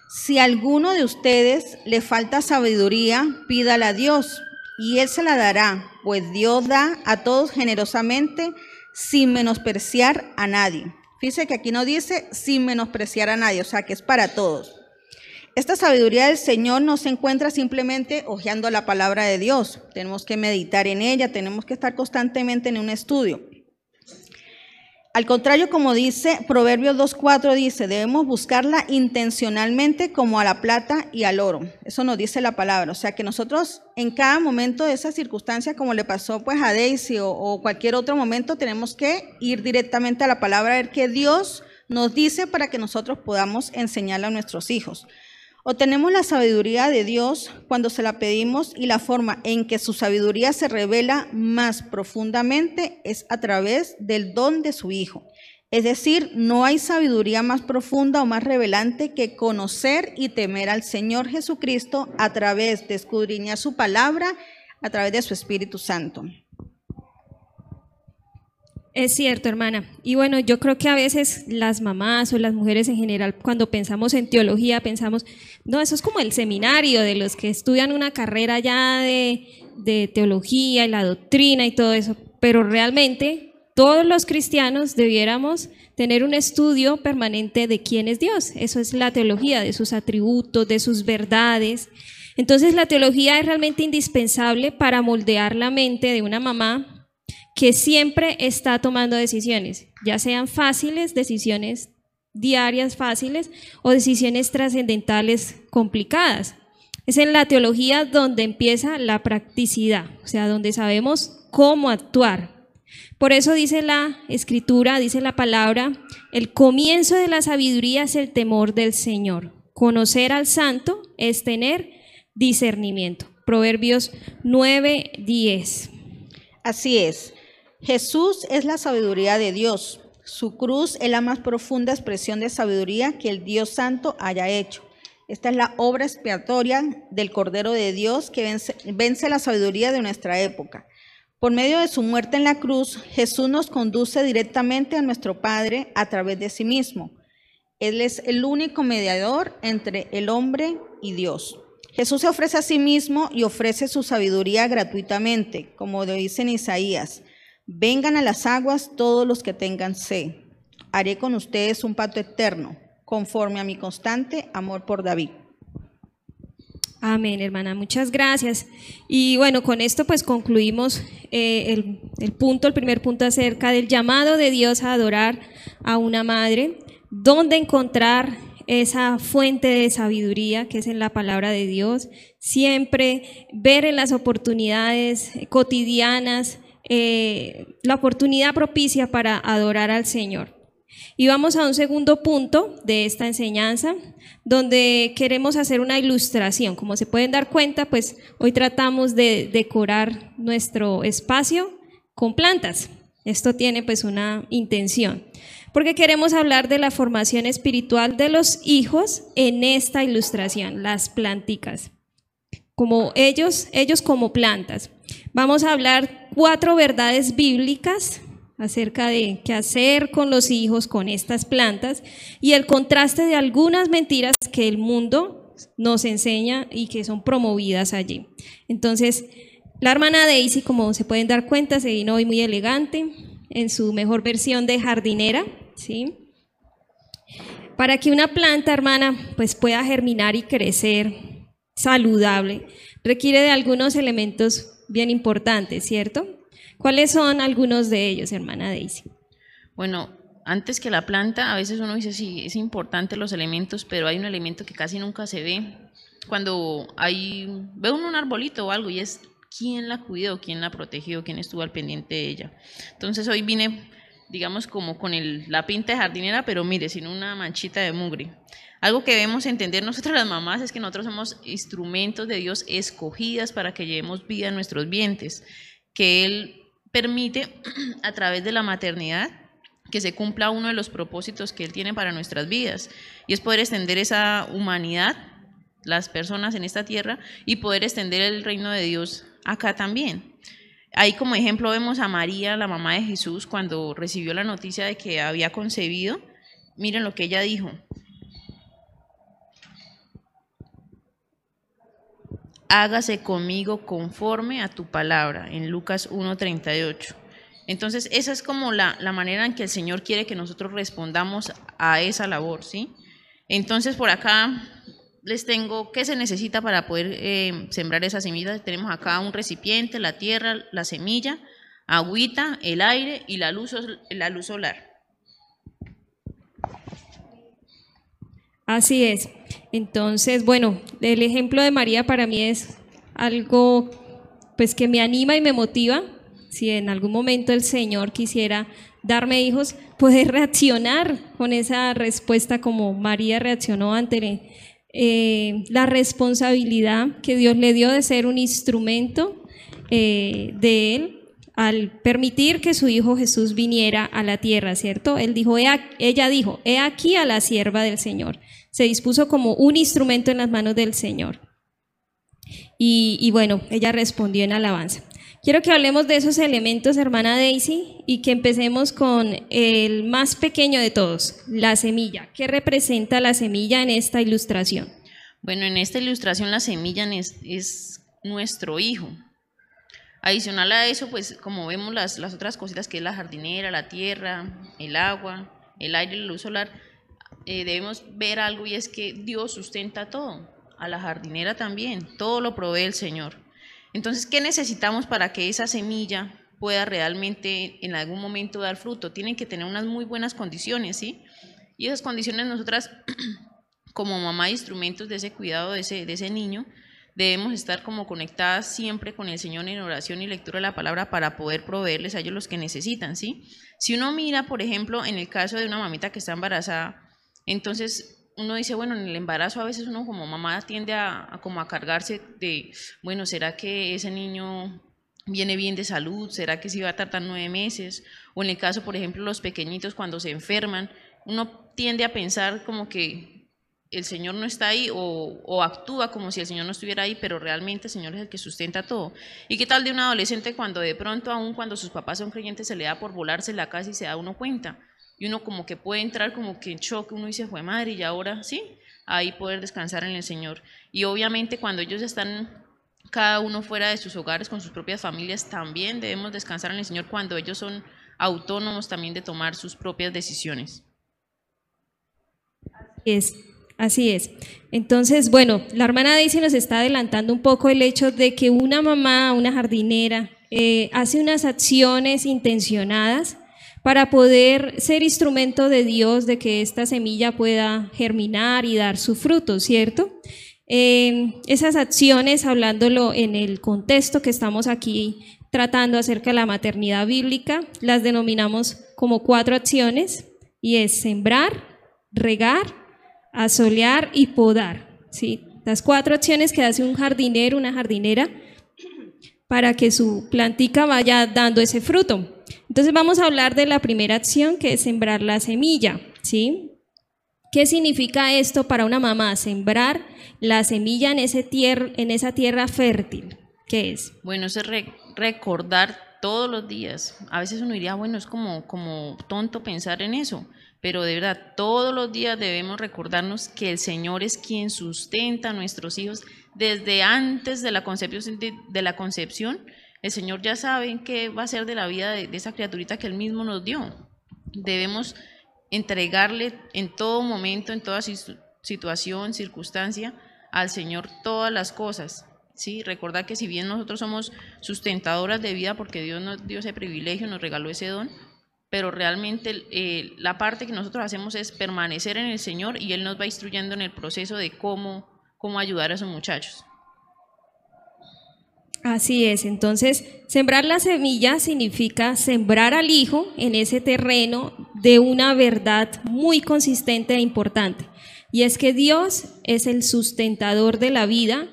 Si a alguno de ustedes le falta sabiduría, pídala a Dios y Él se la dará, pues Dios da a todos generosamente sin menospreciar a nadie. Fíjese que aquí no dice sin menospreciar a nadie, o sea que es para todos. Esta sabiduría del Señor no se encuentra simplemente hojeando la palabra de Dios. Tenemos que meditar en ella, tenemos que estar constantemente en un estudio. Al contrario, como dice Proverbios 2.4, dice, debemos buscarla intencionalmente como a la plata y al oro. Eso nos dice la palabra. O sea que nosotros en cada momento de esa circunstancia, como le pasó pues a Daisy o, o cualquier otro momento, tenemos que ir directamente a la palabra, a ver qué Dios nos dice para que nosotros podamos enseñarla a nuestros hijos. Obtenemos la sabiduría de Dios cuando se la pedimos y la forma en que su sabiduría se revela más profundamente es a través del don de su Hijo. Es decir, no hay sabiduría más profunda o más revelante que conocer y temer al Señor Jesucristo a través de escudriñar su palabra, a través de su Espíritu Santo. Es cierto, hermana. Y bueno, yo creo que a veces las mamás o las mujeres en general, cuando pensamos en teología, pensamos, no, eso es como el seminario de los que estudian una carrera ya de, de teología y la doctrina y todo eso, pero realmente todos los cristianos debiéramos tener un estudio permanente de quién es Dios. Eso es la teología, de sus atributos, de sus verdades. Entonces la teología es realmente indispensable para moldear la mente de una mamá que siempre está tomando decisiones, ya sean fáciles, decisiones diarias fáciles o decisiones trascendentales complicadas. Es en la teología donde empieza la practicidad, o sea, donde sabemos cómo actuar. Por eso dice la escritura, dice la palabra, el comienzo de la sabiduría es el temor del Señor. Conocer al santo es tener discernimiento. Proverbios 9, 10. Así es. Jesús es la sabiduría de Dios. Su cruz es la más profunda expresión de sabiduría que el Dios Santo haya hecho. Esta es la obra expiatoria del Cordero de Dios que vence, la sabiduría de nuestra época. Por medio de su muerte en la cruz, Jesús nos conduce directamente a nuestro Padre a través de sí mismo. Él es el único mediador entre el hombre y Dios. Jesús se ofrece a sí mismo y ofrece su sabiduría gratuitamente, como lo dice en Isaías. Vengan a las aguas todos los que tengan sed. Haré con ustedes un pacto eterno, conforme a mi constante amor por David. Amén, hermana, muchas gracias. Y bueno, con esto pues concluimos eh, el, el punto, el primer punto acerca del llamado de Dios a adorar a una madre, dónde encontrar esa fuente de sabiduría que es en la palabra de Dios, siempre ver en las oportunidades cotidianas eh, la oportunidad propicia para adorar al Señor. Y vamos a un segundo punto de esta enseñanza, donde queremos hacer una ilustración. Como se pueden dar cuenta, pues hoy tratamos de decorar nuestro espacio con plantas. Esto tiene pues una intención, porque queremos hablar de la formación espiritual de los hijos en esta ilustración, las planticas. Como ellos, ellos como plantas. Vamos a hablar cuatro verdades bíblicas acerca de qué hacer con los hijos, con estas plantas, y el contraste de algunas mentiras que el mundo nos enseña y que son promovidas allí. Entonces, la hermana Daisy, como se pueden dar cuenta, se vino hoy muy elegante, en su mejor versión de jardinera, ¿sí? Para que una planta, hermana, pues pueda germinar y crecer saludable, requiere de algunos elementos bien importantes, ¿cierto? ¿Cuáles son algunos de ellos, hermana Daisy? Bueno, antes que la planta, a veces uno dice, sí, es importante los elementos, pero hay un elemento que casi nunca se ve. Cuando hay, ve un arbolito o algo y es quién la cuidó, quién la protegió, quién estuvo al pendiente de ella. Entonces hoy vine, digamos, como con la pinta de jardinera, pero mire, sin una manchita de mugre. Algo que debemos entender nosotras las mamás es que nosotros somos instrumentos de Dios escogidas para que llevemos vida a nuestros vientres, que Él permite a través de la maternidad que se cumpla uno de los propósitos que Él tiene para nuestras vidas, y es poder extender esa humanidad, las personas en esta tierra, y poder extender el reino de Dios acá también. Ahí como ejemplo vemos a María, la mamá de Jesús, cuando recibió la noticia de que había concebido. Miren lo que ella dijo. hágase conmigo conforme a tu palabra, en Lucas 1.38. Entonces, esa es como la, la, manera en que el Señor quiere que nosotros respondamos a esa labor, ¿sí? Entonces, por acá les tengo qué se necesita para poder eh, sembrar esa semilla. Tenemos acá un recipiente, la tierra, la semilla, agüita, el aire y la luz, la luz solar. Así es. Entonces, bueno, el ejemplo de María para mí es algo pues que me anima y me motiva. Si en algún momento el Señor quisiera darme hijos, poder reaccionar con esa respuesta como María reaccionó ante eh, la responsabilidad que Dios le dio de ser un instrumento eh, de Él al permitir que su hijo Jesús viniera a la tierra, ¿cierto? Él dijo, ella dijo, he aquí a la sierva del Señor. Se dispuso como un instrumento en las manos del Señor. Y, y bueno, ella respondió en alabanza. Quiero que hablemos de esos elementos, hermana Daisy, y que empecemos con el más pequeño de todos, la semilla. ¿Qué representa la semilla en esta ilustración? Bueno, en esta ilustración la semilla es, es nuestro hijo, Adicional a eso, pues como vemos las, otras cositas que es la jardinera, la tierra, el agua, el aire, la luz solar, eh, debemos ver algo y es que Dios sustenta todo, a la jardinera también, todo lo provee el Señor. Entonces, ¿qué necesitamos para que esa semilla pueda realmente en algún momento dar fruto? Tienen que tener unas muy buenas condiciones, ¿sí? Y esas condiciones nosotras, como mamá, instrumentos de ese cuidado de ese, de ese niño, debemos estar como conectadas siempre con el Señor en oración y lectura de la palabra para poder proveerles a ellos los que necesitan, ¿sí? Si uno mira, por ejemplo, en el caso de una mamita que está embarazada, entonces uno dice, bueno, en el embarazo a veces uno como mamá tiende a, como a cargarse de, bueno, ¿será que ese niño viene bien de salud? ¿Será que sí va a tardar nueve meses? O en el caso, por ejemplo, los pequeñitos cuando se enferman, uno tiende a pensar como que el Señor no está ahí o, actúa como si el Señor no estuviera ahí, pero realmente el Señor es el que sustenta todo. ¿Y qué tal de un adolescente cuando de pronto, aún cuando sus papás son creyentes, se le da por volarse la casa y se da uno cuenta? Y uno como que puede entrar como que en shock, uno dice, fue madre, y ahora sí, ahí poder descansar en el Señor. Y obviamente cuando ellos están cada uno fuera de sus hogares con sus propias familias, también debemos descansar en el Señor cuando ellos son autónomos también de tomar sus propias decisiones. Es Así es. Entonces, bueno, la hermana Daisy nos está adelantando un poco el hecho de que una mamá, una jardinera, eh, hace unas acciones intencionadas para poder ser instrumento de Dios de que esta semilla pueda germinar y dar su fruto, ¿cierto? Eh, esas acciones, hablándolo en el contexto que estamos aquí tratando acerca de la maternidad bíblica, las denominamos como cuatro acciones y es sembrar, regar, asolear y podar. ¿sí? Las cuatro acciones que hace un jardinero, una jardinera, para que su plantica vaya dando ese fruto. Entonces vamos a hablar de la primera acción, que es sembrar la semilla. ¿sí? ¿Qué significa esto para una mamá? Sembrar la semilla en, ese en esa tierra fértil. ¿Qué es? Bueno, es recordar todos los días. A veces uno diría, bueno, es como, como tonto pensar en eso, pero de verdad, todos los días debemos recordarnos que el Señor es quien sustenta a nuestros hijos desde antes. De, la concepción el Señor ya sabe qué va a ser de la vida de, esa criaturita que Él mismo nos dio. Debemos entregarle en todo momento, en toda situación, circunstancia, al Señor todas las cosas. ¿sí? Recordar que si bien nosotros somos sustentadoras de vida, porque Dios nos dio ese privilegio, nos regaló ese don, pero realmente eh, la parte que nosotros hacemos es permanecer en el Señor y Él nos va instruyendo en el proceso de cómo, cómo ayudar a esos muchachos. Así es, entonces sembrar la semilla significa sembrar al hijo en ese terreno de una verdad muy consistente e importante. Y es que Dios es el sustentador de la vida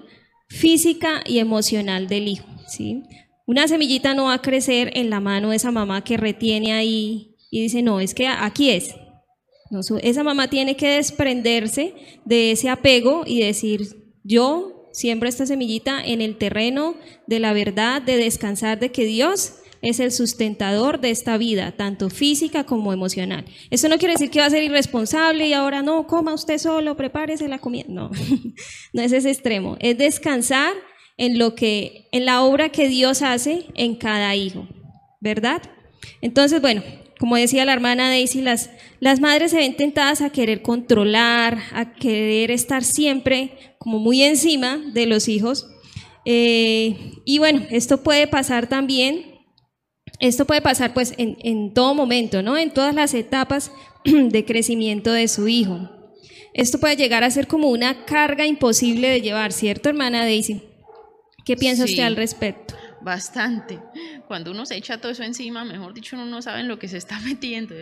física y emocional del hijo. ¿sí? Una semillita no va a crecer en la mano de esa mamá que retiene ahí y dice, no, es que aquí es. esa mamá tiene que desprenderse de ese apego y decir, yo siembro esta semillita en el terreno de la verdad, de descansar de que Dios es el sustentador de esta vida, tanto física como emocional. Eso no quiere decir que va a ser irresponsable y ahora no, coma usted solo, prepárese la comida. No, no es ese extremo. Es descansar en lo que, en la obra que Dios hace en cada hijo, ¿verdad? Entonces, bueno, como decía la hermana Daisy, las, las madres se ven tentadas a querer controlar, a querer estar siempre como muy encima de los hijos. Eh, y bueno, esto puede pasar también, esto puede pasar pues en, en todo momento, ¿no? En todas las etapas de crecimiento de su hijo. Esto puede llegar a ser como una carga imposible de llevar, ¿cierto, hermana Daisy? ¿Qué piensa usted al respecto? Bastante. Cuando uno se echa todo eso encima, mejor dicho, uno no sabe en lo que se está metiendo.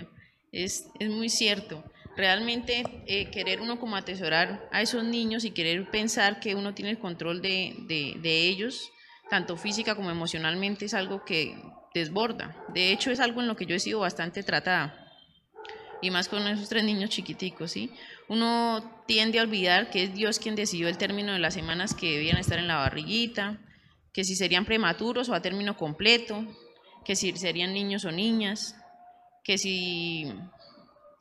Es, es muy cierto. Realmente eh, querer uno como atesorar a esos niños y querer pensar que uno tiene el control de, de, de ellos, tanto física como emocionalmente, es algo que desborda. De hecho, es algo en lo que yo he sido bastante tratada y más con esos tres niños chiquiticos, ¿sí? Uno tiende a olvidar que es Dios quien decidió el término de las semanas que debían estar en la barriguita, que si serían prematuros o a término completo, que si serían niños o niñas, que si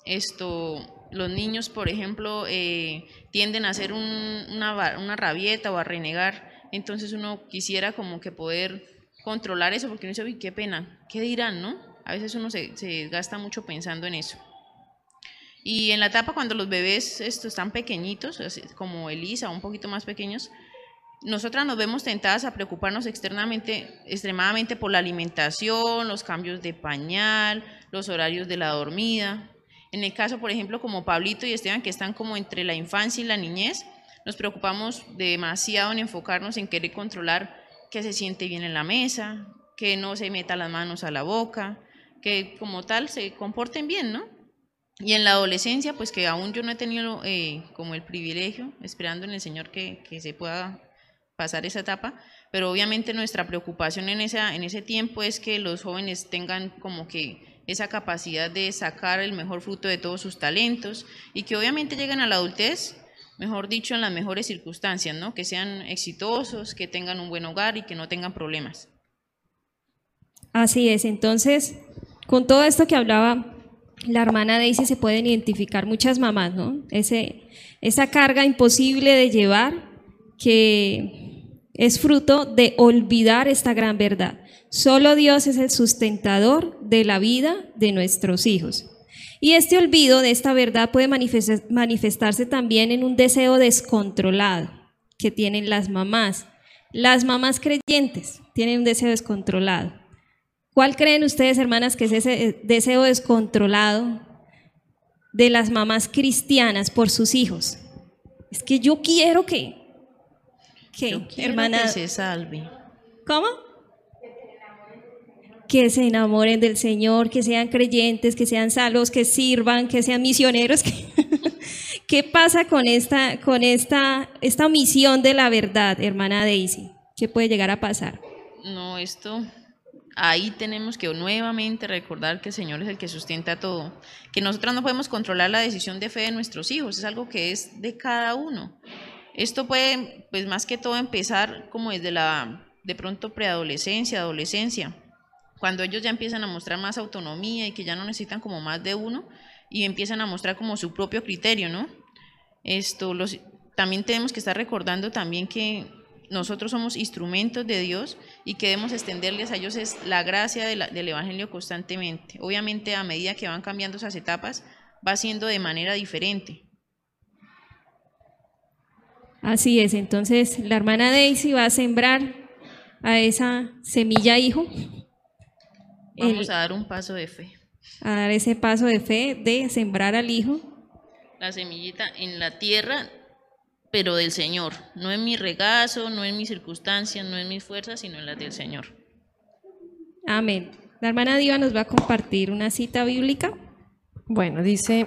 esto, los niños, por ejemplo, eh, tienden a hacer una, rabieta o a renegar, entonces uno quisiera como que poder controlar eso, porque uno dice, uy, qué pena, ¿qué dirán, no? A veces uno se, se gasta mucho pensando en eso. Y en la etapa cuando los bebés estos están pequeñitos, como Elisa, un poquito más pequeños, nosotras nos vemos tentadas a preocuparnos externamente, extremadamente por la alimentación, los cambios de pañal, los horarios de la dormida. En el caso, por ejemplo, como Pablito y Esteban, que están como entre la infancia y la niñez, nos preocupamos demasiado en enfocarnos en querer controlar que se siente bien en la mesa, que no se meta las manos a la boca, que como tal se comporten bien, ¿no? Y en la adolescencia, pues que aún yo no he tenido eh, como el privilegio, esperando en el Señor que, que se pueda pasar esa etapa, pero obviamente nuestra preocupación en, esa, en ese tiempo es que los jóvenes tengan como que esa capacidad de sacar el mejor fruto de todos sus talentos y que obviamente lleguen a la adultez, mejor dicho, en las mejores circunstancias, ¿no? que sean exitosos, que tengan un buen hogar y que no tengan problemas. Así es, entonces, con todo esto que hablaba la hermana Daisy, se pueden identificar muchas mamás, ¿no? Ese, esa carga imposible de llevar que es fruto de olvidar esta gran verdad. Solo Dios es el sustentador de la vida de nuestros hijos. Y este olvido de esta verdad puede manifestarse también en un deseo descontrolado que tienen las mamás. Las mamás creyentes tienen un deseo descontrolado. ¿Cuál creen ustedes, hermanas, que es ese deseo descontrolado de las mamás cristianas por sus hijos? Es que yo quiero que ¿Qué, hermana? Que se salve. ¿Cómo? Que se enamoren del Señor, que sean creyentes, que sean salvos, que sirvan, que sean misioneros. ¿Qué pasa con esta, con esta, esta omisión de la verdad, hermana Daisy? ¿Qué puede llegar a pasar? No, esto ahí tenemos que nuevamente recordar que el Señor es el que sustenta todo, que nosotros no podemos controlar la decisión de fe de nuestros hijos, es algo que es de cada uno. Esto puede, pues más que todo, empezar como desde la, de pronto, preadolescencia, adolescencia, cuando ellos ya empiezan a mostrar más autonomía y que ya no necesitan como más de uno y empiezan a mostrar como su propio criterio, ¿no? Esto, los, también tenemos que estar recordando también que nosotros somos instrumentos de Dios y que debemos extenderles a ellos es la gracia del Evangelio constantemente. Obviamente a medida que van cambiando esas etapas, va siendo de manera diferente. Así es, entonces la hermana Daisy va a sembrar a esa semilla hijo. Vamos a dar un paso de fe. A dar ese paso de fe de sembrar al hijo. La semillita en la tierra, pero del Señor. No en mi regazo, no en mis circunstancias, no en mis fuerzas, sino en las del Señor. Amén. La hermana Diva nos va a compartir una cita bíblica. Bueno, dice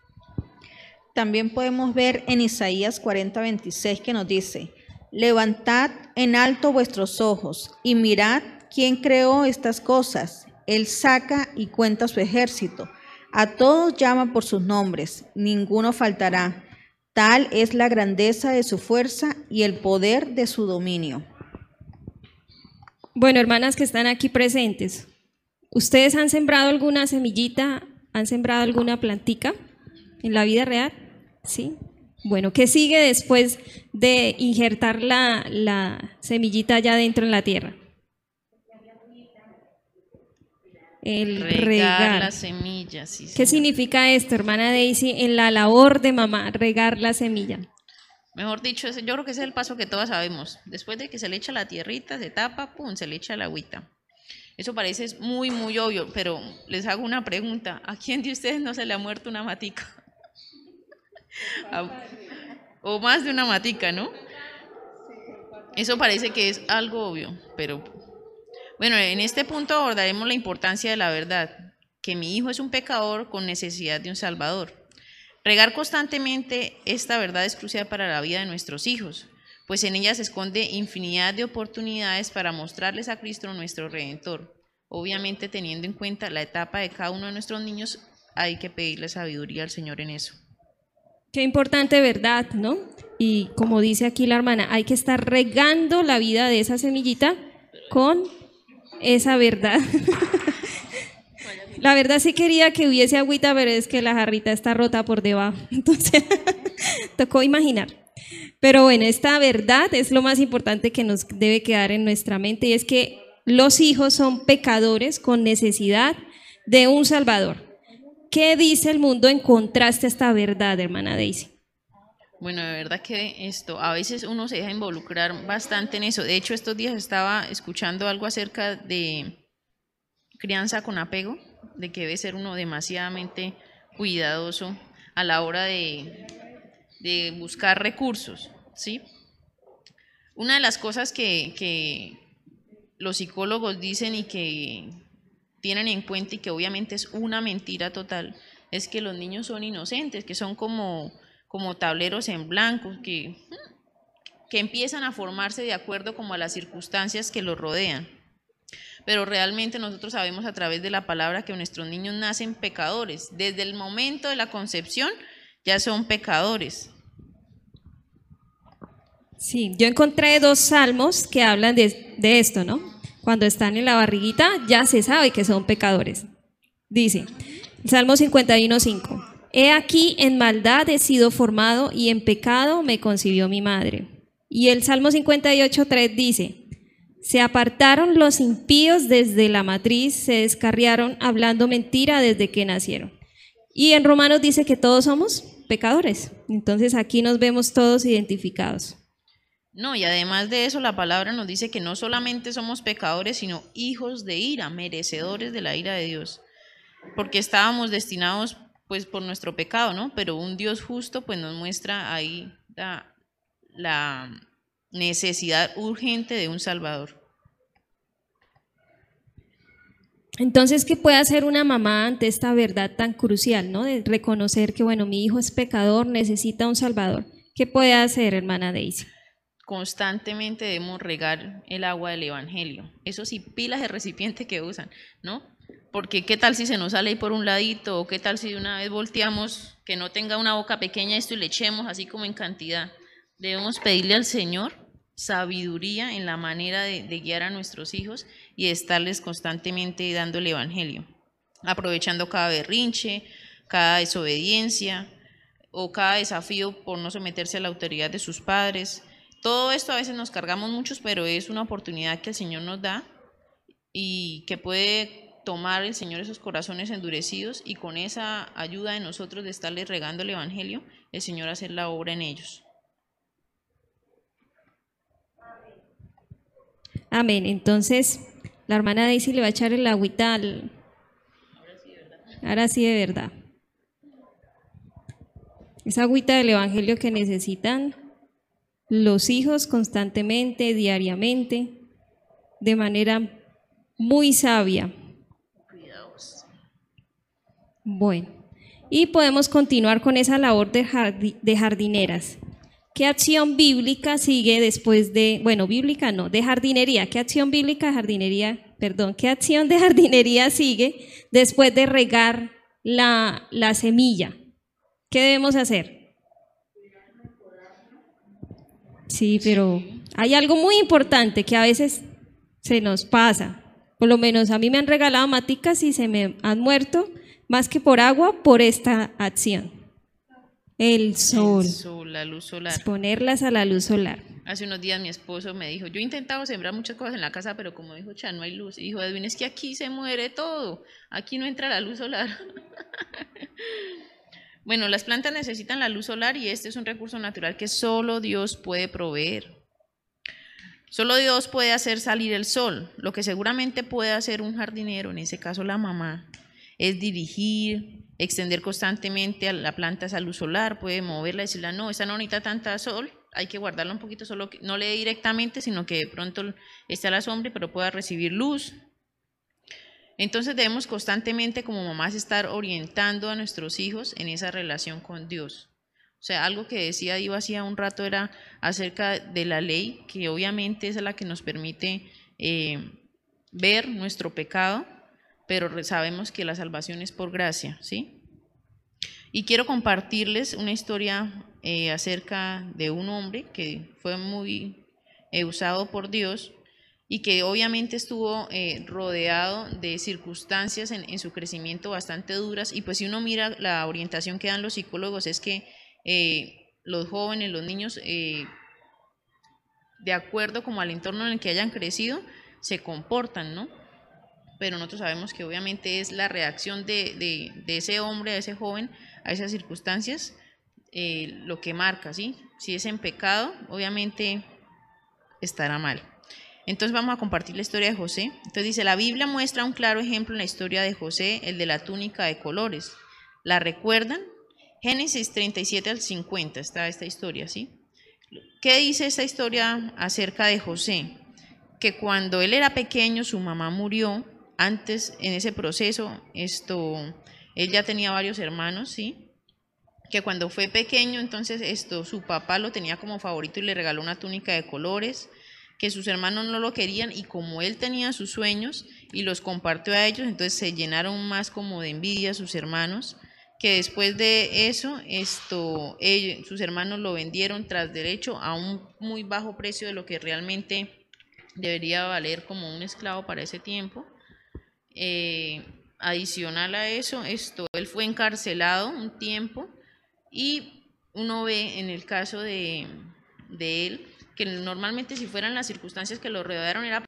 También podemos ver en Isaías 40, 26 que nos dice, levantad en alto vuestros ojos y mirad quién creó estas cosas. Él saca y cuenta su ejército. A todos llama por sus nombres, ninguno faltará. Tal es la grandeza de su fuerza y el poder de su dominio. Bueno, hermanas que están aquí presentes, ¿ustedes han sembrado alguna semillita, han sembrado alguna plantica en la vida real? ¿Sí? Bueno, ¿qué sigue después de injertar la, semillita ya dentro en la tierra? El regar, las semillas. ¿Qué significa esto, hermana Daisy, en la labor de mamá, regar la semilla? Mejor dicho, yo creo que ese es el paso que todas sabemos. Después de que se le echa la tierrita, se tapa, pum, se le echa la agüita. Eso parece muy, muy obvio, pero les hago una pregunta. ¿A quién de ustedes no se le ha muerto una matica? O más de una matica, ¿no? Eso parece que es algo obvio, pero bueno, en este punto abordaremos la importancia de la verdad, que mi hijo es un pecador con necesidad de un salvador. Regar constantemente esta verdad es crucial para la vida de nuestros hijos, pues en ella se esconde infinidad de oportunidades para mostrarles a Cristo nuestro Redentor. obviamente teniendo en cuenta la etapa de cada uno de nuestros niños, hay que pedirle sabiduría al Señor en eso. Qué importante verdad, ¿no? Y como dice aquí la hermana, hay que estar regando la vida de esa semillita con esa verdad. la verdad sí quería que hubiese agüita, pero es que la jarrita está rota por debajo. Entonces, tocó imaginar. Pero bueno, esta verdad es lo más importante que nos debe quedar en nuestra mente y es que los hijos son pecadores con necesidad de un Salvador. ¿Qué dice el mundo en contraste a esta verdad, hermana Daisy? Bueno, de verdad que esto, a veces uno se deja involucrar bastante en eso. De hecho, estos días estaba escuchando algo acerca de crianza con apego, de que debe ser uno demasiadamente cuidadoso a la hora de, buscar recursos, ¿sí? Una de las cosas que los psicólogos dicen y que tienen en cuenta y que obviamente es una mentira total, es que los niños son inocentes, que son como como tableros en blanco, que, que empiezan a formarse de acuerdo como a las circunstancias que los rodean. Pero realmente nosotros sabemos a través de la palabra que nuestros niños nacen pecadores. Desde el momento de la concepción ya son pecadores. Sí, yo encontré dos salmos que hablan de esto, ¿no? Cuando están en la barriguita ya se sabe que son pecadores. Dice, Salmo 51.5. He aquí, en maldad he sido formado y en pecado me concibió mi madre. Y el Salmo 58.3 dice, se apartaron los impíos desde la matriz, se descarriaron hablando mentira desde que nacieron. Y en Romanos dice que todos somos pecadores. Entonces aquí nos vemos todos identificados. No, y además de eso la palabra nos dice que no solamente somos pecadores, sino hijos de ira, merecedores de la ira de Dios. Porque estábamos destinados pues por nuestro pecado, ¿no? Pero un Dios justo pues nos muestra ahí la, la necesidad urgente de un Salvador. Entonces, ¿qué puede hacer una mamá ante esta verdad tan crucial, ¿no? De reconocer que, bueno, mi hijo es pecador, necesita un Salvador. ¿Qué puede hacer, hermana Daisy? Constantemente debemos regar el agua del Evangelio. Eso sí, pilas de recipiente que usan, ¿no? porque qué tal si se nos sale por un ladito, o qué tal si de una vez volteamos, que no tenga una boca pequeña esto y le echemos así como en cantidad. Debemos pedirle al Señor sabiduría en la manera de, guiar a nuestros hijos y estarles constantemente dando el Evangelio, aprovechando cada berrinche, cada desobediencia o cada desafío por no someterse a la autoridad de sus padres. Todo esto a veces nos cargamos muchos, pero es una oportunidad que el Señor nos da y que puede tomar el Señor esos corazones endurecidos y con esa ayuda de nosotros de estarles regando el Evangelio, el Señor hacer la obra en ellos. Amén. Entonces, la hermana Daisy le va a echar el agüita al... Ahora sí de verdad. Esa agüita del Evangelio que necesitan los hijos constantemente, diariamente, de manera muy sabia. Bueno, y podemos continuar con esa labor de, jardineras. ¿Qué acción bíblica sigue después de, bueno, bíblica no, de jardinería? ¿Qué acción bíblica de jardinería, perdón, qué acción de jardinería sigue después de regar la, la semilla? ¿Qué debemos hacer? Sí, pero hay algo muy importante que a veces se nos pasa. Por lo menos a mí me han regalado maticas y se me han muerto más que por agua, por esta acción. El sol. la luz solar. Exponerlas a la luz solar. Hace unos días mi esposo me dijo, yo he intentado sembrar muchas cosas en la casa, pero como dijo Chan, no hay luz. Y dijo, Edwin, es que aquí se muere todo, aquí no entra la luz solar. bueno, las plantas necesitan la luz solar y este es un recurso natural que solo Dios puede proveer. Solo Dios puede hacer salir el sol, lo que seguramente puede hacer un jardinero, en ese caso la mamá, es dirigir, extender constantemente a la planta esa luz solar, puede moverla y decirle, no, esa no necesita tanta sol, hay que guardarla un poquito, solo no le directamente, sino que de pronto esté a la sombra, pero pueda recibir luz. Entonces debemos constantemente como mamás estar orientando a nuestros hijos en esa relación con Dios. O sea, algo que decía Dios hacía un rato era acerca de la ley, que obviamente es la que nos permite eh, ver nuestro pecado, pero sabemos que la salvación es por gracia, ¿sí? Y quiero compartirles una historia eh, acerca de un hombre que fue muy eh, usado por Dios y que obviamente estuvo eh, rodeado de circunstancias en, su crecimiento bastante duras. Y pues si uno mira la orientación que dan los psicólogos es que eh, los jóvenes, los niños, eh, de acuerdo como al entorno en el que hayan crecido, se comportan, ¿no? Pero nosotros sabemos que obviamente es la reacción de, de ese hombre, de ese joven, a esas circunstancias, lo que marca, ¿sí? Si es en pecado, obviamente estará mal. Entonces vamos a compartir la historia de José. Entonces dice, la Biblia muestra un claro ejemplo en la historia de José, el de la túnica de colores. ¿La recuerdan? Génesis 37 al 50 está esta historia, ¿sí? ¿Qué dice esta historia acerca de José? Que cuando él era pequeño, su mamá murió. Antes, en ese proceso, esto, él ya tenía varios hermanos, ¿sí? Que cuando fue pequeño, entonces esto, su papá lo tenía como favorito y le regaló una túnica de colores que sus hermanos no lo querían y como él tenía sus sueños y los compartió a ellos, entonces se llenaron más como de envidia sus hermanos, que después de eso, esto, sus hermanos lo vendieron tras derecho a un muy bajo precio de lo que realmente debería valer como un esclavo para ese tiempo. Eh, adicional a eso, esto, él fue encarcelado un tiempo y uno ve en el caso de, de él que normalmente si fueran las circunstancias que lo rodearon era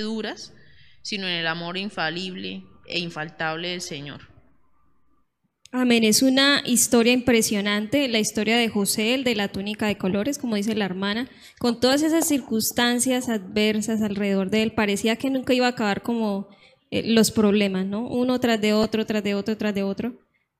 duras, sino en el amor infalible e infaltable del Señor. Amén, es una historia impresionante, la historia de José, el de la túnica de colores, como dice la hermana, con todas esas circunstancias adversas alrededor de él, parecía que nunca iba a acabar como eh, los problemas, ¿no? Uno tras de otro, tras de otro, tras de otro.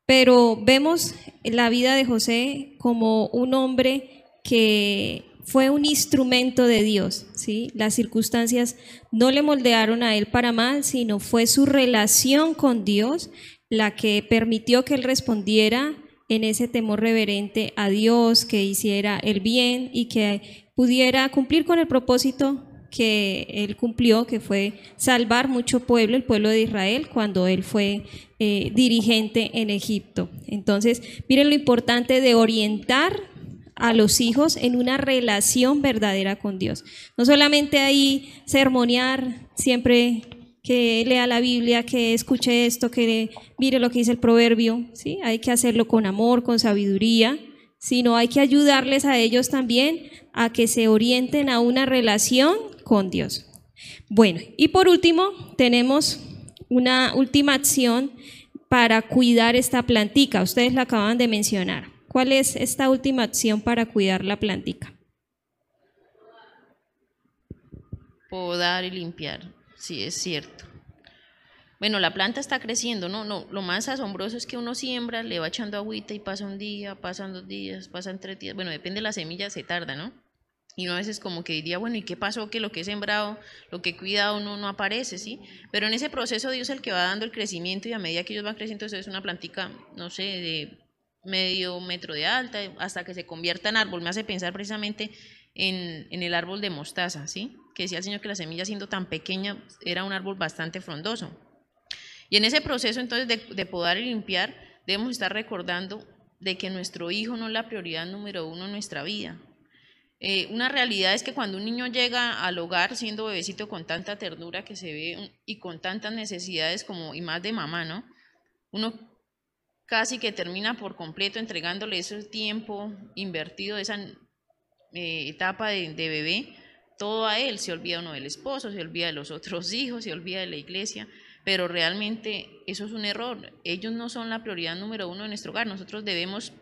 Pero vemos la vida de José como un hombre que fue un instrumento de Dios, ¿sí? Las circunstancias no le moldearon a él para mal, sino fue su relación con Dios la que permitió que él respondiera en ese temor reverente a Dios, que hiciera el bien y que pudiera cumplir con el propósito que él cumplió, que fue salvar mucho pueblo, el pueblo de Israel, cuando él fue eh, dirigente en Egipto. Entonces, miren lo importante de orientar a los hijos en una relación verdadera con Dios. No solamente ahí sermonear siempre que lea la Biblia, que escuche esto, que mire lo que dice el proverbio, ¿sí? Hay que hacerlo con amor, con sabiduría, sino hay que ayudarles a ellos también a que se orienten a una relación con Dios. Bueno, y por último, tenemos una última acción para cuidar esta plantica. Ustedes la acaban de mencionar. ¿Cuál es esta última acción para cuidar la plantica? Podar y limpiar, sí, es cierto. Bueno, la planta está creciendo, ¿no? no Lo más asombroso es que uno siembra, le va echando agüita y pasa un día, pasan dos días, pasan tres días. Bueno, depende de la semilla, se tarda, ¿no? Y uno a veces como que diría, bueno, ¿y qué pasó? Que lo que he sembrado, lo que he cuidado no, no aparece, ¿sí? Pero en ese proceso Dios es el que va dando el crecimiento y a medida que ellos van creciendo, entonces es una plantica, no sé, de medio metro de alta, hasta que se convierta en árbol. Me hace pensar precisamente en, el árbol de mostaza, ¿sí? Que decía el Señor que la semilla siendo tan pequeña era un árbol bastante frondoso. Y en ese proceso entonces de, de podar y limpiar, debemos estar recordando de que nuestro hijo no es la prioridad número uno en nuestra vida. Eh, una realidad es que cuando un niño llega al hogar siendo bebecito con tanta ternura que se ve y con tantas necesidades como y más de mamá, ¿no? Uno casi que termina por completo entregándole ese tiempo invertido, esa eh, etapa de, bebé, todo a él. Se olvida uno del esposo, se olvida de los otros hijos, se olvida de la iglesia, pero realmente eso es un error. Ellos no son la prioridad número uno de nuestro hogar. Nosotros debemos,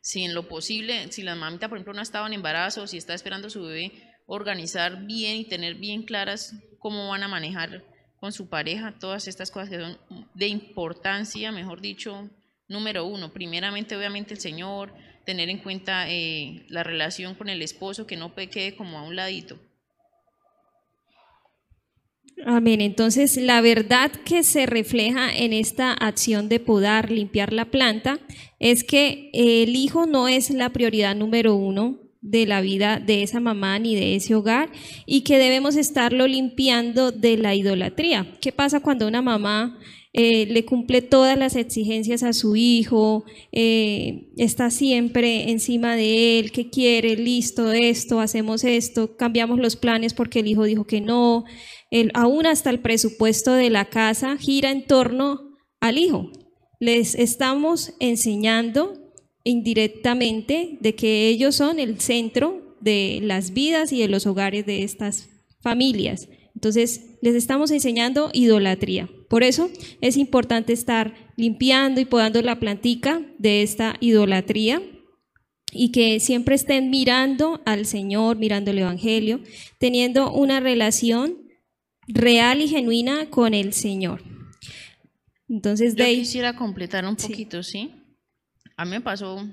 si en lo posible, si la mamita, por ejemplo, no estaba en embarazo, si está esperando a su bebé, organizar bien y tener bien claras cómo van a manejar con su pareja todas estas cosas que son de importancia, mejor dicho, número uno. Primeramente, obviamente, el Señor, tener en cuenta eh, la relación con el esposo, que no quede como a un ladito. Amén. Entonces, la verdad que se refleja en esta acción de podar, limpiar la planta, es que el hijo no es la prioridad número uno de la vida de esa mamá ni de ese hogar y que debemos estarlo limpiando de la idolatría. ¿Qué pasa cuando una mamá eh, le cumple todas las exigencias a su hijo, eh, está siempre encima de él, ¿qué quiere? Listo, esto, hacemos esto, cambiamos los planes porque el hijo dijo que no, aún hasta el presupuesto de la casa gira en torno al hijo. Les estamos enseñando indirectamente de que ellos son el centro de las vidas y de los hogares de estas familias. Entonces, les estamos enseñando idolatría. Por eso es importante estar limpiando y podando la plantica de esta idolatría y que siempre estén mirando al Señor, mirando el Evangelio, teniendo una relación real y genuina con el Señor. Entonces, Yo quisiera completar un poquito, ¿sí? A mí me pasó,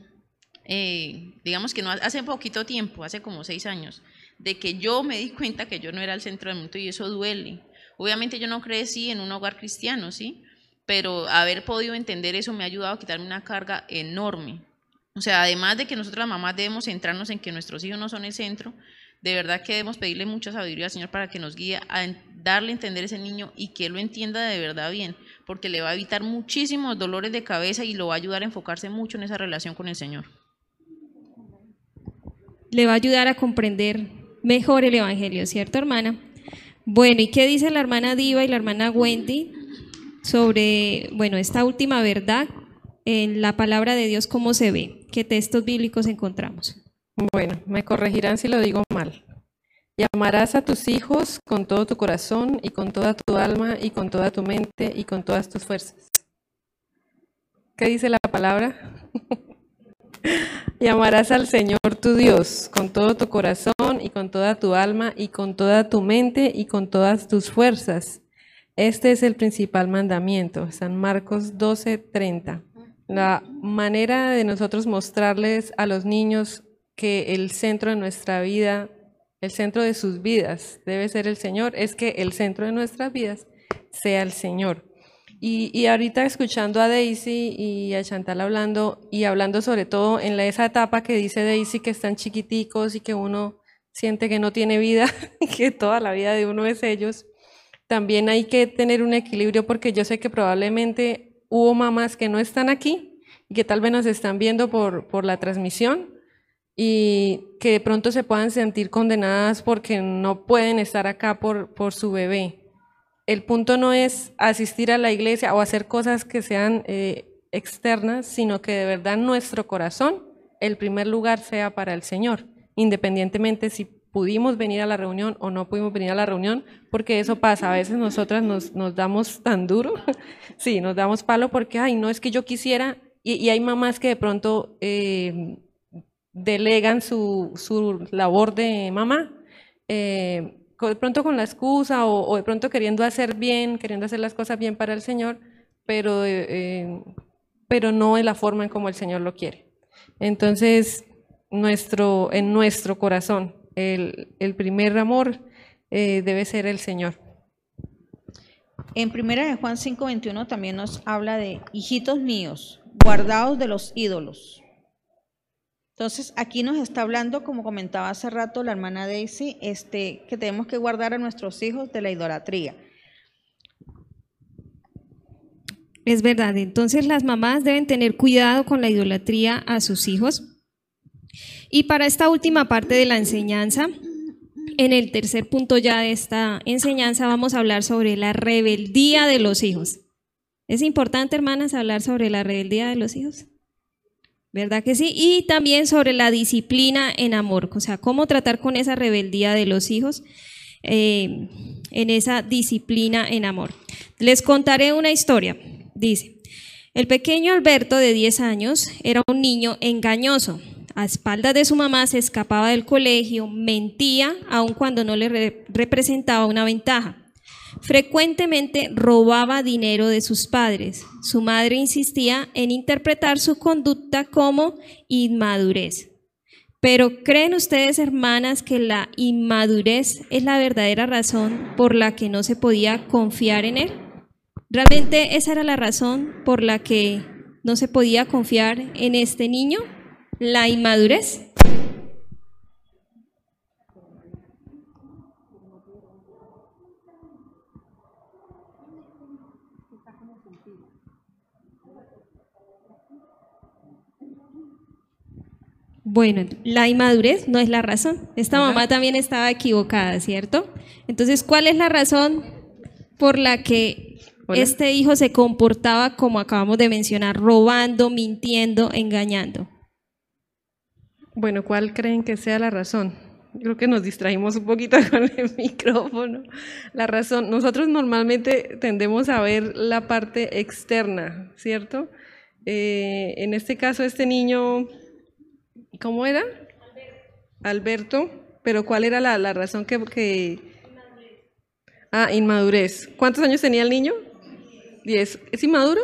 eh, digamos que no hace poquito tiempo, hace como seis años, de que yo me di cuenta que yo no era el centro del mundo y eso duele. Obviamente yo no crecí en un hogar cristiano, ¿sí? Pero haber podido entender eso me ha ayudado a quitarme una carga enorme. O sea, además de que nosotros las mamás debemos centrarnos en que nuestros hijos no son el centro, de verdad que debemos pedirle mucha sabiduría al Señor para que nos guíe a darle a entender a ese niño y que lo entienda de verdad bien, porque le va a evitar muchísimos dolores de cabeza y lo va a ayudar a enfocarse mucho en esa relación con el Señor. Le va a ayudar a comprender mejor el Evangelio, ¿cierto, hermana? Bueno, ¿y qué dice la hermana Diva y la hermana Wendy sobre, bueno, esta última verdad en la palabra de Dios, cómo se ve? ¿Qué textos bíblicos encontramos? Bueno, me corregirán si lo digo mal. Llamarás a tus hijos con todo tu corazón y con toda tu alma y con toda tu mente y con todas tus fuerzas. ¿Qué dice la palabra? Llamarás al Señor tu Dios con todo tu corazón y con toda tu alma y con toda tu mente y con todas tus fuerzas. Este es el principal mandamiento, San Marcos 12:30. La manera de nosotros mostrarles a los niños que el centro de nuestra vida, el centro de sus vidas debe ser el Señor, es que el centro de nuestras vidas sea el Señor. Y, ahorita escuchando a Daisy y a Chantal hablando, y hablando sobre todo en la, esa etapa que dice Daisy que están chiquiticos y que uno siente que no tiene vida, que toda la vida de uno es ellos, también hay que tener un equilibrio porque yo sé que probablemente hubo mamás que no están aquí y que tal vez nos están viendo por, por la transmisión y que de pronto se puedan sentir condenadas porque no pueden estar acá por, por su bebé el punto no es asistir a la iglesia o hacer cosas que sean eh, externas, sino que de verdad nuestro corazón, el primer lugar sea para el Señor, independientemente si pudimos venir a la reunión o no pudimos venir a la reunión, porque eso pasa, a veces nosotras nos, damos tan duro, sí, nos damos palo porque, ay, no es que yo quisiera, y, hay mamás que de pronto eh, delegan su, su, labor de mamá. Eh, de pronto con la excusa o, de pronto queriendo hacer bien, queriendo hacer las cosas bien para el Señor, pero, eh, pero no en la forma en como el Señor lo quiere. Entonces, nuestro, en nuestro corazón, el, el primer amor eh, debe ser el Señor. En primera de Juan 5:21 también nos habla de hijitos míos, guardados de los ídolos. Entonces, aquí nos está hablando, como comentaba hace rato la hermana Daisy, este, que tenemos que guardar a nuestros hijos de la idolatría. Es verdad, entonces las mamás deben tener cuidado con la idolatría a sus hijos. Y para esta última parte de la enseñanza, en el tercer punto ya de esta enseñanza vamos a hablar sobre la rebeldía de los hijos. ¿Es importante, hermanas, hablar sobre la rebeldía de los hijos? ¿Verdad que sí? Y también sobre la disciplina en amor, o sea, cómo tratar con esa rebeldía de los hijos eh, en esa disciplina en amor. Les contaré una historia. Dice, el pequeño Alberto de 10 años era un niño engañoso. A espaldas de su mamá se escapaba del colegio, mentía, aun cuando no le representaba una ventaja. Frecuentemente robaba dinero de sus padres. Su madre insistía en interpretar su conducta como inmadurez. Pero ¿creen ustedes, hermanas, que la inmadurez es la verdadera razón por la que no se podía confiar en él? ¿Realmente esa era la razón por la que no se podía confiar en este niño? ¿La inmadurez? Bueno, la inmadurez no es la razón. Esta mamá también estaba equivocada, ¿cierto? Entonces, ¿cuál es la razón por la que este hijo se comportaba como acabamos de mencionar, robando, mintiendo, engañando? Bueno, ¿cuál creen que sea la razón? Creo que nos distraímos un poquito con el micrófono. La razón, nosotros normalmente tendemos a ver la parte externa, ¿cierto? Eh, en este caso, este niño ¿Cómo era? Alberto. Pero ¿cuál era la, razón que, Ah, inmadurez. ¿Cuántos años tenía el niño? Diez. ¿Es inmaduro?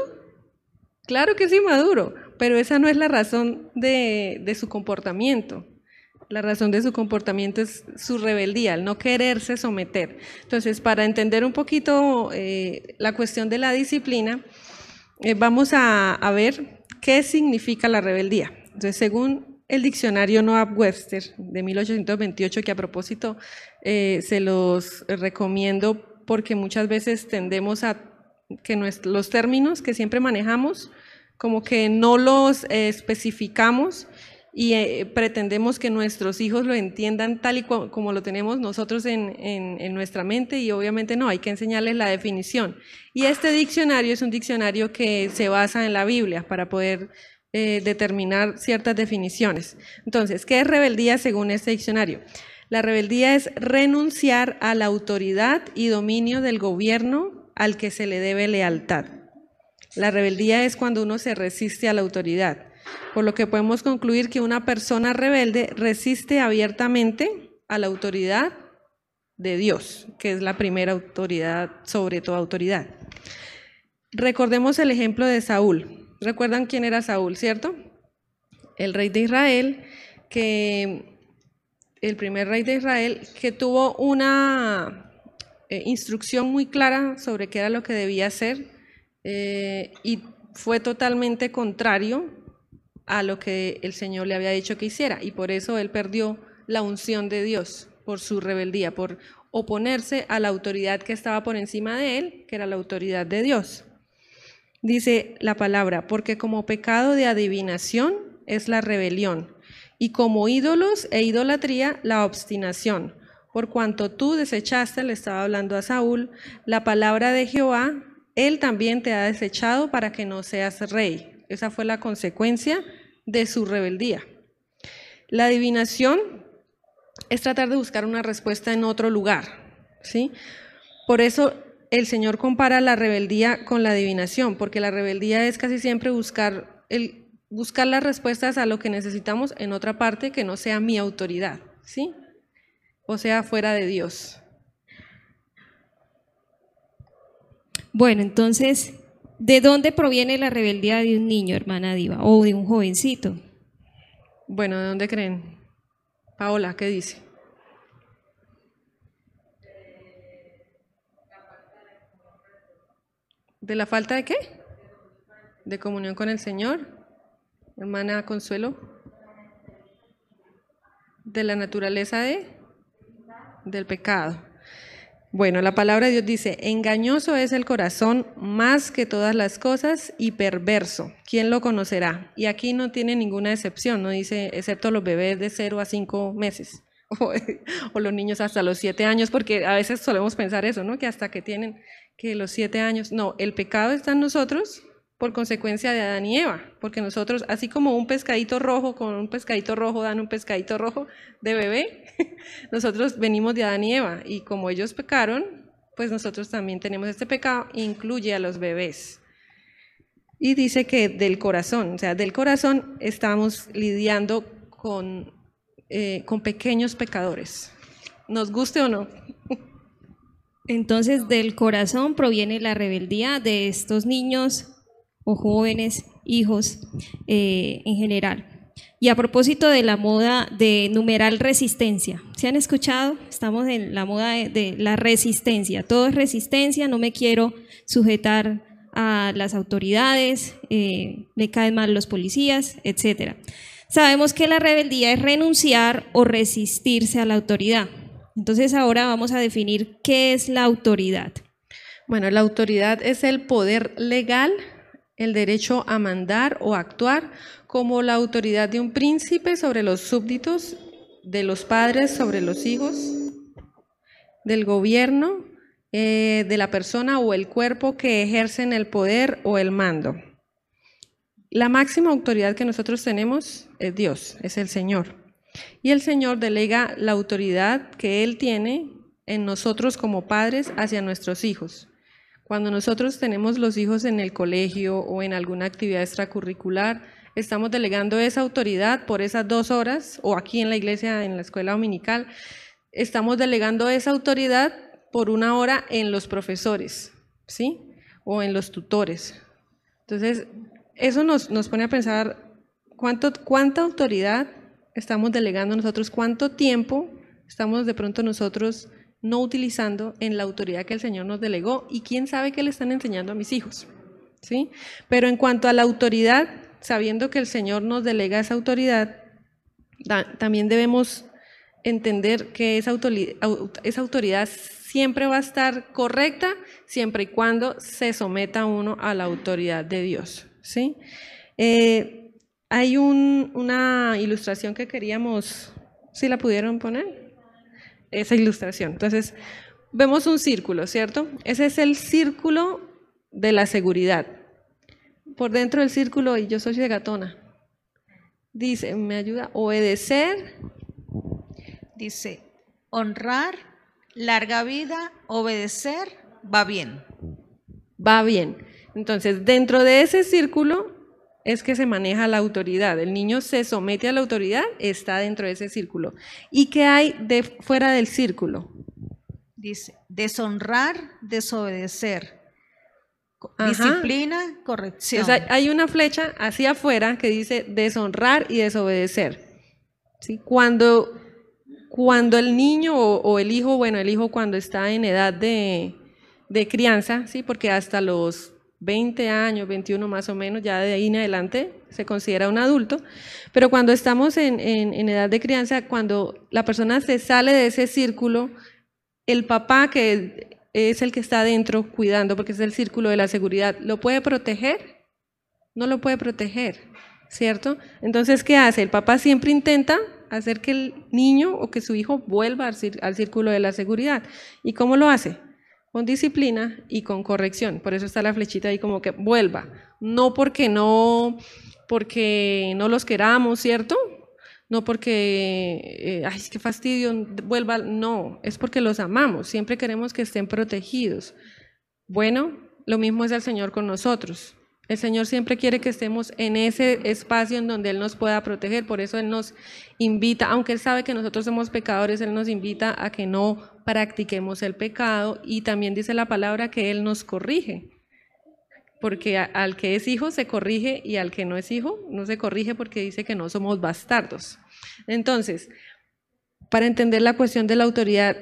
Claro que es inmaduro, pero esa no es la razón de, su comportamiento. La razón de su comportamiento es su rebeldía, el no quererse someter. Entonces, para entender un poquito eh, la cuestión de la disciplina, eh, vamos a, ver qué significa la rebeldía. Entonces, según el diccionario Noah Webster de 1828, que a propósito eh, se los recomiendo porque muchas veces tendemos a que los términos que siempre manejamos, como que no los eh, especificamos y eh, pretendemos que nuestros hijos lo entiendan tal y como lo tenemos nosotros en, en, nuestra mente y obviamente no, hay que enseñarles la definición. Y este diccionario es un diccionario que se basa en la Biblia para poder eh, determinar ciertas definiciones. Entonces, ¿qué es rebeldía según este diccionario? La rebeldía es renunciar a la autoridad y dominio del gobierno al que se le debe lealtad. La rebeldía es cuando uno se resiste a la autoridad, por lo que podemos concluir que una persona rebelde resiste abiertamente a la autoridad de Dios, que es la primera autoridad sobre toda autoridad. Recordemos el ejemplo de Saúl. ¿Recuerdan quién era Saúl, cierto? El rey de Israel, que el primer rey de Israel, que tuvo una eh, instrucción muy clara sobre qué era lo que debía hacer eh, y fue totalmente contrario a lo que el Señor le había dicho que hiciera y por eso él perdió la unción de Dios por su rebeldía, por oponerse a la autoridad que estaba por encima de él, que era la autoridad de Dios dice la palabra, porque como pecado de adivinación es la rebelión, y como ídolos e idolatría la obstinación. Por cuanto tú desechaste, le estaba hablando a Saúl, la palabra de Jehová, él también te ha desechado para que no seas rey. Esa fue la consecuencia de su rebeldía. La adivinación es tratar de buscar una respuesta en otro lugar, ¿sí? Por eso el Señor compara la rebeldía con la adivinación, porque la rebeldía es casi siempre buscar, el, buscar las respuestas a lo que necesitamos en otra parte que no sea mi autoridad, ¿sí? O sea, fuera de Dios. Bueno, entonces, ¿de dónde proviene la rebeldía de un niño, hermana Diva, o de un jovencito? Bueno, ¿de dónde creen? Paola, ¿qué dice? ¿De la falta de qué? De comunión con el Señor. Hermana Consuelo. De la naturaleza de del pecado. Bueno, la palabra de Dios dice, engañoso es el corazón más que todas las cosas y perverso. ¿Quién lo conocerá? Y aquí no tiene ninguna excepción, no dice, excepto los bebés de 0 a 5 meses o, los niños hasta los 7 años, porque a veces solemos pensar eso, ¿no? Que hasta que tienen que los siete años, no, el pecado está en nosotros por consecuencia de Adán y Eva, porque nosotros, así como un pescadito rojo con un pescadito rojo dan un pescadito rojo de bebé, nosotros venimos de Adán y Eva, y como ellos pecaron, pues nosotros también tenemos este pecado, incluye a los bebés. Y dice que del corazón, o sea, del corazón estamos lidiando con, eh, con pequeños pecadores, nos guste o no. Entonces del corazón proviene la rebeldía de estos niños o jóvenes, hijos eh, en general. Y a propósito de la moda de numeral resistencia, ¿se han escuchado? Estamos en la moda de, la resistencia. Todo es resistencia, no me quiero sujetar a las autoridades, eh, me caen mal los policías, etc. Sabemos que la rebeldía es renunciar o resistirse a la autoridad. Entonces ahora vamos a definir qué es la autoridad. Bueno, la autoridad es el poder legal, el derecho a mandar o actuar como la autoridad de un príncipe sobre los súbditos, de los padres sobre los hijos, del gobierno, eh, de la persona o el cuerpo que ejercen el poder o el mando. La máxima autoridad que nosotros tenemos es Dios, es el Señor. Y el Señor delega la autoridad que Él tiene en nosotros como padres hacia nuestros hijos. Cuando nosotros tenemos los hijos en el colegio o en alguna actividad extracurricular, estamos delegando esa autoridad por esas dos horas, o aquí en la iglesia, en la escuela dominical, estamos delegando esa autoridad por una hora en los profesores, ¿sí? O en los tutores. Entonces, eso nos, nos pone a pensar cuánto, cuánta autoridad estamos delegando nosotros, cuánto tiempo estamos de pronto nosotros no utilizando en la autoridad que el Señor nos delegó y quién sabe qué le están enseñando a mis hijos. ¿sí? Pero en cuanto a la autoridad, sabiendo que el Señor nos delega esa autoridad, también debemos entender que esa autoridad, siempre va a estar correcta siempre y cuando se someta uno a la autoridad de Dios. ¿sí? Eh, hay una ilustración que queríamos, si la pudieron poner, esa ilustración. Entonces, vemos un círculo, ¿cierto? Ese es el círculo de la seguridad por dentro del círculo y yo soy de gatona. Dice, me ayuda, obedecer. Dice, honrar, larga vida, obedecer, va bien. Va bien. Entonces, dentro de ese círculo es que se maneja la autoridad. El niño se somete a la autoridad, está dentro de ese círculo. ¿Y qué hay de fuera del círculo? Dice, deshonrar, desobedecer, Disciplina, corrección. hay una flecha hacia afuera que dice deshonrar y desobedecer. ¿Sí? Cuando, cuando el niño o, el hijo, bueno, el hijo cuando está en edad de, crianza, ¿sí? porque hasta los 20 años, 21 más o menos, ya de ahí en adelante se considera un adulto, pero cuando estamos en, en edad de crianza, cuando la persona se sale de ese círculo, el papá que es el que está adentro cuidando, porque es el círculo de la seguridad. ¿Lo puede proteger? No lo puede proteger, ¿cierto? Entonces, ¿qué hace? El papá siempre intenta hacer que el niño o que su hijo vuelva al, círculo de la seguridad. ¿Y cómo lo hace? Con disciplina y con corrección. Por eso está la flechita ahí como que vuelva. No porque no, porque no los queramos, ¿cierto? no porque, eh, ay, qué fastidio, vuelva, no, es porque los amamos, siempre queremos que estén protegidos. Bueno, lo mismo es el Señor con nosotros. El Señor siempre quiere que estemos en ese espacio en donde Él nos pueda proteger, por eso Él nos invita, aunque Él sabe que nosotros somos pecadores, Él nos invita a que no practiquemos el pecado y también dice la palabra que Él nos corrige porque al que es hijo se corrige y al que no es hijo no se corrige porque dice que no somos bastardos. Entonces, para entender la cuestión de la autoridad,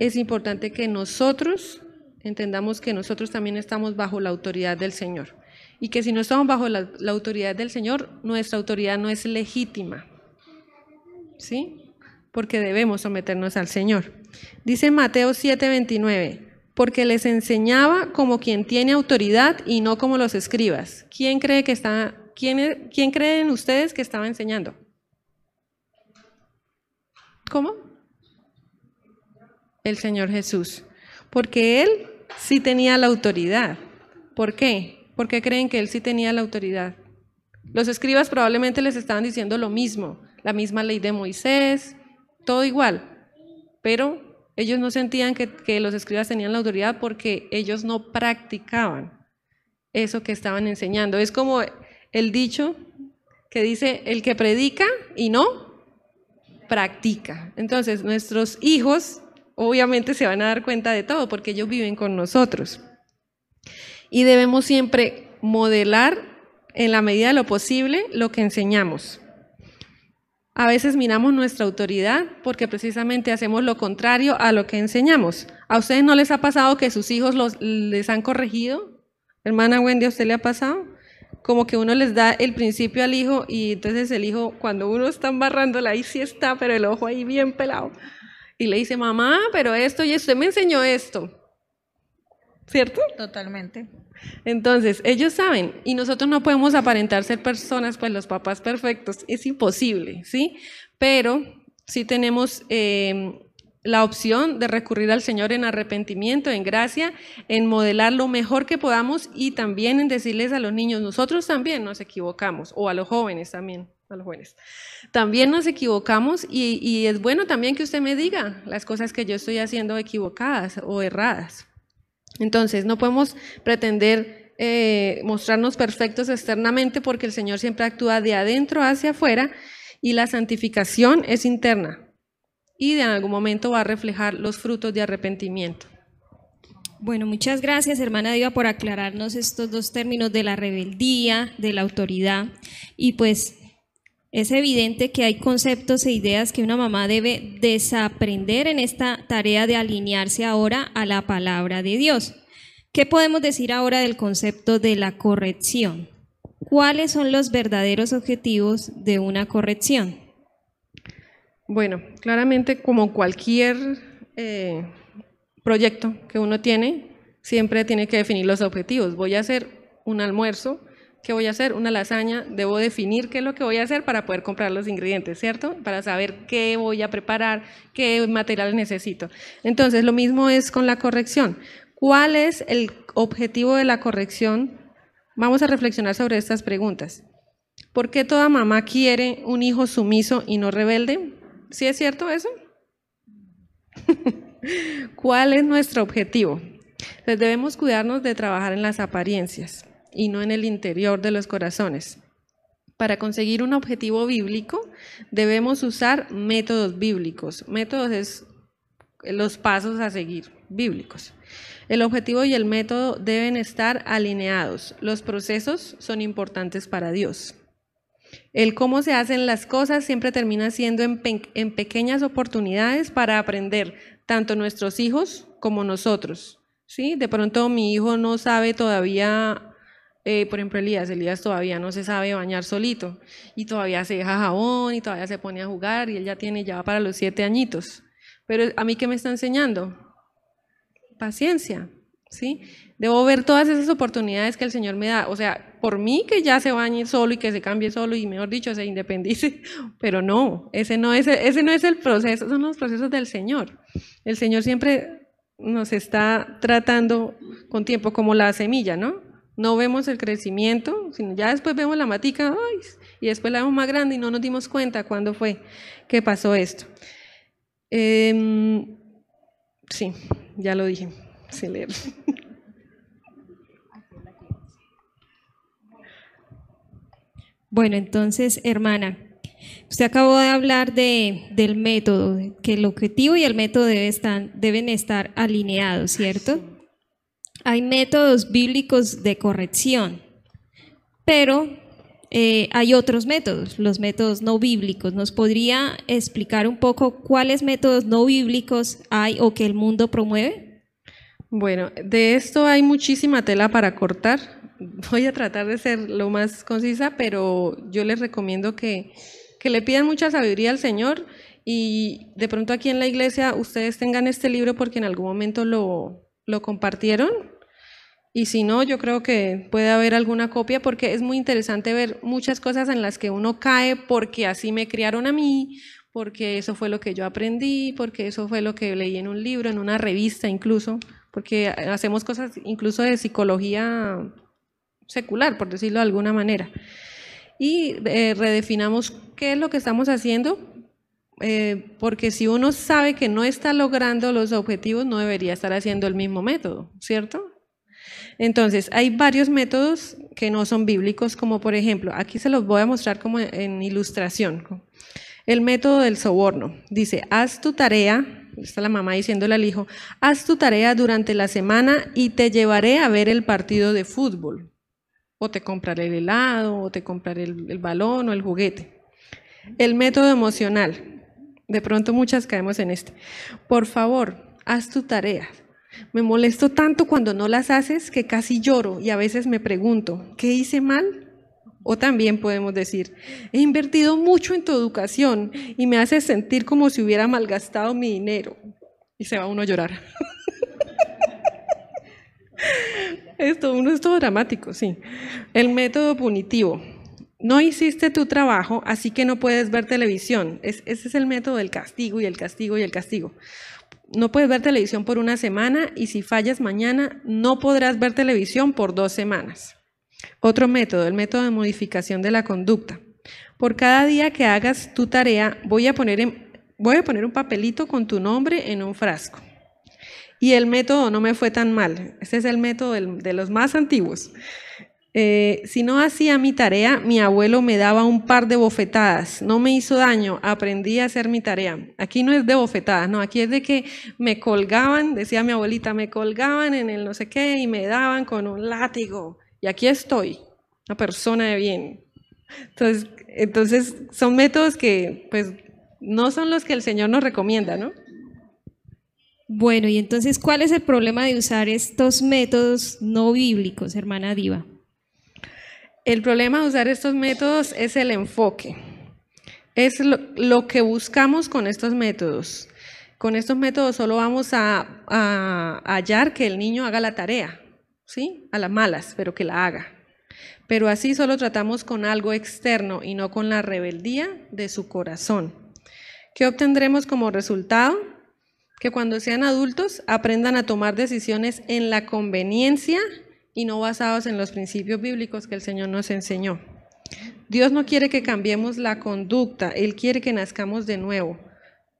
es importante que nosotros entendamos que nosotros también estamos bajo la autoridad del Señor y que si no estamos bajo la, autoridad del Señor, nuestra autoridad no es legítima. ¿Sí? Porque debemos someternos al Señor. Dice Mateo 7:29 porque les enseñaba como quien tiene autoridad y no como los escribas. ¿Quién cree que está, quién, quién creen ustedes que estaba enseñando? ¿Cómo? El Señor Jesús. Porque Él sí tenía la autoridad. ¿Por qué? Porque creen que Él sí tenía la autoridad. Los escribas probablemente les estaban diciendo lo mismo, la misma ley de Moisés, todo igual. Pero ellos no sentían que, los escribas tenían la autoridad porque ellos no practicaban eso que estaban enseñando. Es como el dicho que dice, el que predica y no practica. Entonces, nuestros hijos obviamente se van a dar cuenta de todo porque ellos viven con nosotros. Y debemos siempre modelar en la medida de lo posible lo que enseñamos. A veces miramos nuestra autoridad porque precisamente hacemos lo contrario a lo que enseñamos. ¿A ustedes no les ha pasado que sus hijos los, les han corregido? Hermana Wendy, ¿a usted le ha pasado? Como que uno les da el principio al hijo y entonces el hijo, cuando uno está embarrándola, ahí sí está, pero el ojo ahí bien pelado. Y le dice, mamá, pero esto y usted me enseñó esto. ¿Cierto? Totalmente. Entonces, ellos saben, y nosotros no podemos aparentar ser personas, pues los papás perfectos, es imposible, ¿sí? Pero sí tenemos eh, la opción de recurrir al Señor en arrepentimiento, en gracia, en modelar lo mejor que podamos y también en decirles a los niños, nosotros también nos equivocamos, o a los jóvenes también, a los jóvenes. También nos equivocamos y es bueno también que usted me diga las cosas que yo estoy haciendo equivocadas o erradas. Entonces, no podemos pretender eh, mostrarnos perfectos externamente porque el Señor siempre actúa de adentro hacia afuera y la santificación es interna y de algún momento va a reflejar los frutos de arrepentimiento. Bueno, muchas gracias, hermana Diva, por aclararnos estos dos términos de la rebeldía, de la autoridad. Y pues es evidente que hay conceptos e ideas que una mamá debe desaprender en esta tarea de alinearse ahora a la palabra de Dios. ¿Qué podemos decir ahora del concepto de la corrección? ¿Cuáles son los verdaderos objetivos de una corrección? Bueno, claramente como cualquier eh, proyecto que uno tiene, siempre tiene que definir los objetivos. Voy a hacer un almuerzo ¿Qué voy a hacer? Una lasaña, debo definir qué es lo que voy a hacer para poder comprar los ingredientes, ¿cierto? Para saber qué voy a preparar, qué materiales necesito. Entonces, lo mismo es con la corrección. ¿Cuál es el objetivo de la corrección? Vamos a reflexionar sobre estas preguntas. ¿Por qué toda mamá quiere un hijo sumiso y no rebelde? ¿Sí es cierto eso? ¿Cuál es nuestro objetivo? Pues debemos cuidarnos de trabajar en las apariencias y no en el interior de los corazones. Para conseguir un objetivo bíblico debemos usar métodos bíblicos. Métodos es los pasos a seguir bíblicos. El objetivo y el método deben estar alineados. Los procesos son importantes para Dios. El cómo se hacen las cosas siempre termina siendo en, en pequeñas oportunidades para aprender, tanto nuestros hijos como nosotros. ¿sí? De pronto mi hijo no sabe todavía eh, por ejemplo, Elías, Elías todavía no se sabe bañar solito y todavía se deja jabón y todavía se pone a jugar y él ya tiene ya para los siete añitos. Pero a mí, ¿qué me está enseñando? Paciencia, ¿sí? Debo ver todas esas oportunidades que el Señor me da. O sea, por mí que ya se bañe solo y que se cambie solo y, mejor dicho, se independice. Pero no, ese no es, ese no es el proceso, son los procesos del Señor. El Señor siempre nos está tratando con tiempo como la semilla, ¿no? No vemos el crecimiento, sino ya después vemos la matica y después la vemos más grande y no nos dimos cuenta cuándo fue que pasó esto. Em, sí, ya lo dije, leer. Bueno, entonces, hermana, usted acabó de hablar de, del método, que el objetivo y el método deben estar alineados, ¿cierto? Hay métodos bíblicos de corrección, pero eh, hay otros métodos, los métodos no bíblicos. ¿Nos podría explicar un poco cuáles métodos no bíblicos hay o que el mundo promueve? Bueno, de esto hay muchísima tela para cortar. Voy a tratar de ser lo más concisa, pero yo les recomiendo que, que le pidan mucha sabiduría al Señor y de pronto aquí en la iglesia ustedes tengan este libro porque en algún momento lo, lo compartieron y si no, yo creo que puede haber alguna copia porque es muy interesante ver muchas cosas en las que uno cae porque así me criaron a mí, porque eso fue lo que yo aprendí, porque eso fue lo que leí en un libro, en una revista incluso, porque hacemos cosas incluso de psicología secular, por decirlo de alguna manera. Y eh, redefinamos qué es lo que estamos haciendo, eh, porque si uno sabe que no está logrando los objetivos, no debería estar haciendo el mismo método, ¿cierto? Entonces, hay varios métodos que no son bíblicos, como por ejemplo, aquí se los voy a mostrar como en ilustración. El método del soborno. Dice, haz tu tarea está la mamá diciéndole al hijo, haz tu tarea durante la semana y te llevaré a ver el partido de fútbol. O te compraré el helado, o te compraré el, balón o el juguete. El método emocional. De pronto muchas caemos en este. Por favor, haz tu tarea. Me molesto tanto cuando no las haces que casi lloro y a veces me pregunto, ¿qué hice mal? O también podemos decir, he invertido mucho en tu educación y me haces sentir como si hubiera malgastado mi dinero. Y se va uno a llorar. Esto, uno es todo dramático, sí. El método punitivo. No hiciste tu trabajo, así que no puedes ver televisión. ese es el método del castigo y el castigo y el castigo. No puedes ver televisión por una semana y si fallas mañana, no podrás ver televisión por dos semanas. Otro método, el método de modificación de la conducta. Por cada día que hagas tu tarea, voy a poner, voy a poner un papelito con tu nombre en un frasco. Y el método no me fue tan mal. Este es el método de los más antiguos. Eh, si no hacía mi tarea, mi abuelo me daba un par de bofetadas. No me hizo daño, aprendí a hacer mi tarea. Aquí no es de bofetadas, no, aquí es de que me colgaban, decía mi abuelita, me colgaban en el no sé qué y me daban con un látigo. Y aquí estoy, una persona de bien. Entonces, entonces son métodos que pues no son los que el Señor nos recomienda, ¿no? Bueno, y entonces, ¿cuál es el problema de usar estos métodos no bíblicos, hermana Diva? El problema de usar estos métodos es el enfoque. Es lo, que buscamos con estos métodos. Con estos métodos solo vamos a, a, hallar que el niño haga la tarea, ¿sí? A las malas, pero que la haga. Pero así solo tratamos con algo externo y no con la rebeldía de su corazón. ¿Qué obtendremos como resultado? Que cuando sean adultos aprendan a tomar decisiones en la conveniencia y no basados en los principios bíblicos que el Señor nos enseñó. Dios no quiere que cambiemos la conducta, Él quiere que nazcamos de nuevo.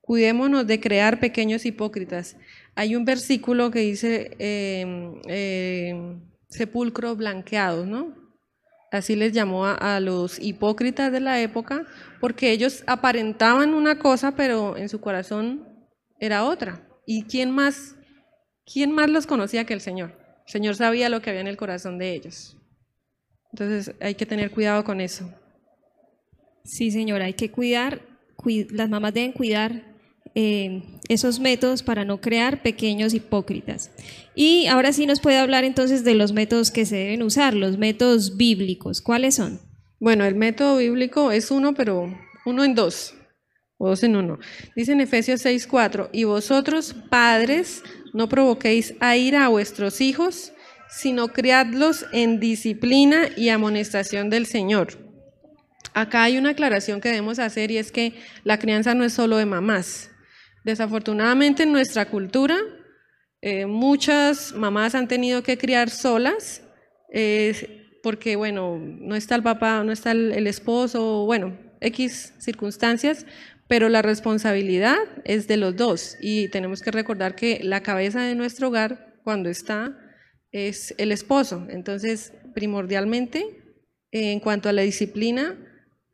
Cuidémonos de crear pequeños hipócritas. Hay un versículo que dice em, em, sepulcro blanqueados, ¿no? Así les llamó a, a, los hipócritas de la época, porque ellos aparentaban una cosa, pero en su corazón era otra. ¿Y quién más, quién más los conocía que el Señor? El Señor sabía lo que había en el corazón de ellos. Entonces hay que tener cuidado con eso. Sí, señora, hay que cuidar, las mamás deben cuidar eh, esos métodos para no crear pequeños hipócritas. Y ahora sí nos puede hablar entonces de los métodos que se deben usar, los métodos bíblicos. ¿Cuáles son? Bueno, el método bíblico es uno, pero uno en dos, o dos en uno. Dice en Efesios 6:4, y vosotros, padres, no provoquéis a ira a vuestros hijos, sino criadlos en disciplina y amonestación del Señor. Acá hay una aclaración que debemos hacer y es que la crianza no es solo de mamás. Desafortunadamente en nuestra cultura eh, muchas mamás han tenido que criar solas porque, bueno, no está el papá, no está el esposo, bueno, X circunstancias, pero la responsabilidad es de los dos y tenemos que recordar que la cabeza de nuestro hogar cuando está es el esposo. Entonces, primordialmente, en cuanto a la disciplina,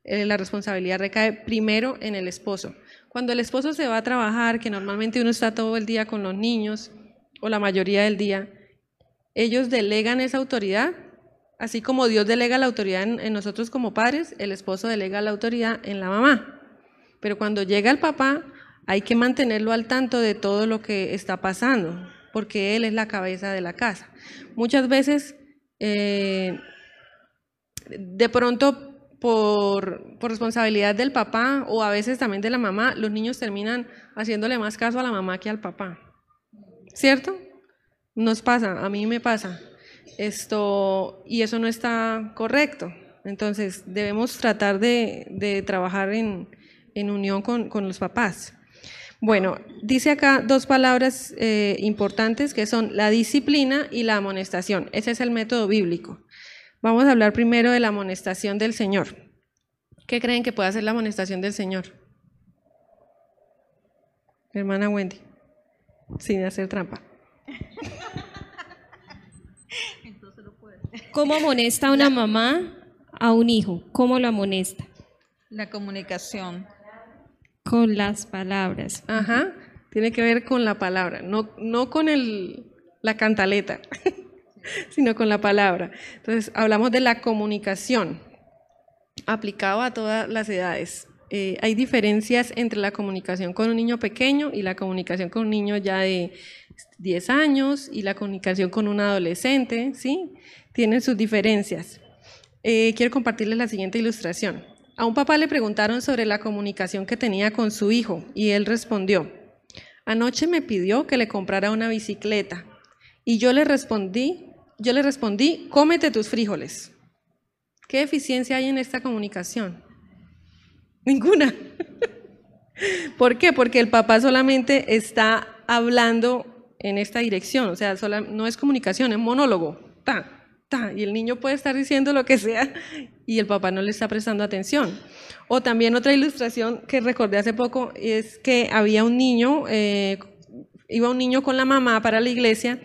eh, la responsabilidad recae primero en el esposo. Cuando el esposo se va a trabajar, que normalmente uno está todo el día con los niños o la mayoría del día, ellos delegan esa autoridad, así como Dios delega la autoridad en nosotros como padres, el esposo delega la autoridad en la mamá. Pero cuando llega el papá, hay que mantenerlo al tanto de todo lo que está pasando, porque él es la cabeza de la casa. Muchas veces, eh, de pronto, por, responsabilidad del papá o a veces también de la mamá, los niños terminan haciéndole más caso a la mamá que al papá. ¿Cierto? Nos pasa, a mí me pasa. Esto, y eso no está correcto. Entonces, debemos tratar de trabajar en, en unión con, los papás. Bueno, dice acá dos palabras eh, importantes que son la disciplina y la amonestación. Ese es el método bíblico. Vamos a hablar primero de la amonestación del Señor. ¿Qué creen que puede hacer la amonestación del Señor? Hermana Wendy, sin hacer trampa. ¿Cómo amonesta una mamá a un hijo? ¿Cómo lo amonesta? La comunicación con las palabras. Ajá. tiene que ver con la palabra, no, no con el, la cantaleta, sino con la palabra. Entonces, hablamos de la comunicación aplicado a todas las edades. Eh, hay diferencias entre la comunicación con un niño pequeño y la comunicación con un niño ya de 10 años y la comunicación con un adolescente, ¿sí? Tienen sus diferencias. Eh, quiero compartirles la siguiente ilustración. A un papá le preguntaron sobre la comunicación que tenía con su hijo y él respondió, anoche me pidió que le comprara una bicicleta y yo le respondí, yo le respondí, cómete tus frijoles. ¿Qué eficiencia hay en esta comunicación? Ninguna. ¿Por qué? Porque el papá solamente está hablando en esta dirección, o sea, no es comunicación, es monólogo. Y el niño puede estar diciendo lo que sea y el papá no le está prestando atención. O también otra ilustración que recordé hace poco es que había un niño, eh, iba un niño con la mamá para la iglesia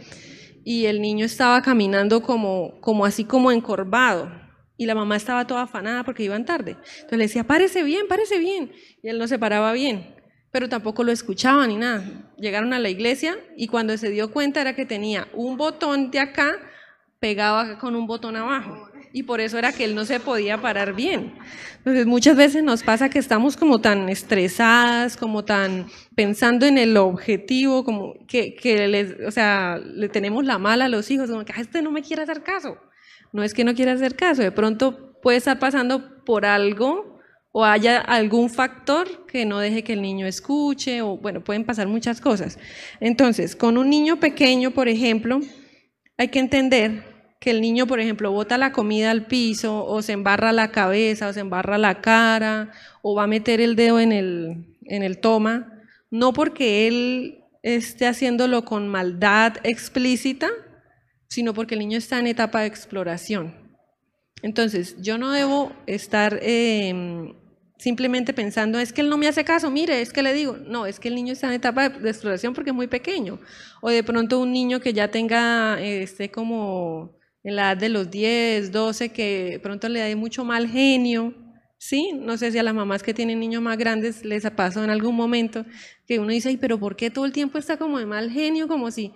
y el niño estaba caminando como, como así como encorvado y la mamá estaba toda afanada porque iban tarde. Entonces le decía, párese bien, párese bien. Y él no se paraba bien, pero tampoco lo escuchaba ni nada. Llegaron a la iglesia y cuando se dio cuenta era que tenía un botón de acá pegaba con un botón abajo y por eso era que él no se podía parar bien. Entonces muchas veces nos pasa que estamos como tan estresadas, como tan pensando en el objetivo, como que, que o sea, le tenemos la mala a los hijos, como que ah, este no me quiere hacer caso. No es que no quiera hacer caso, de pronto puede estar pasando por algo o haya algún factor que no deje que el niño escuche, o bueno, pueden pasar muchas cosas. Entonces, con un niño pequeño, por ejemplo, hay que entender que el niño, por ejemplo, bota la comida al piso o se embarra la cabeza o se embarra la cara o va a meter el dedo en el, en el toma, no porque él esté haciéndolo con maldad explícita, sino porque el niño está en etapa de exploración. Entonces, yo no debo estar em, simplemente pensando, es que él no me hace caso, mire, es que le digo, no, es que el niño está en etapa de, exploración porque es muy pequeño. O de pronto un niño que ya tenga, esté como en la edad de los 10, 12, que pronto le da mucho mal genio, ¿sí? No sé si a las mamás que tienen niños más grandes les ha pasado en algún momento que uno dice, pero ¿por qué todo el tiempo está como de mal genio? Como si...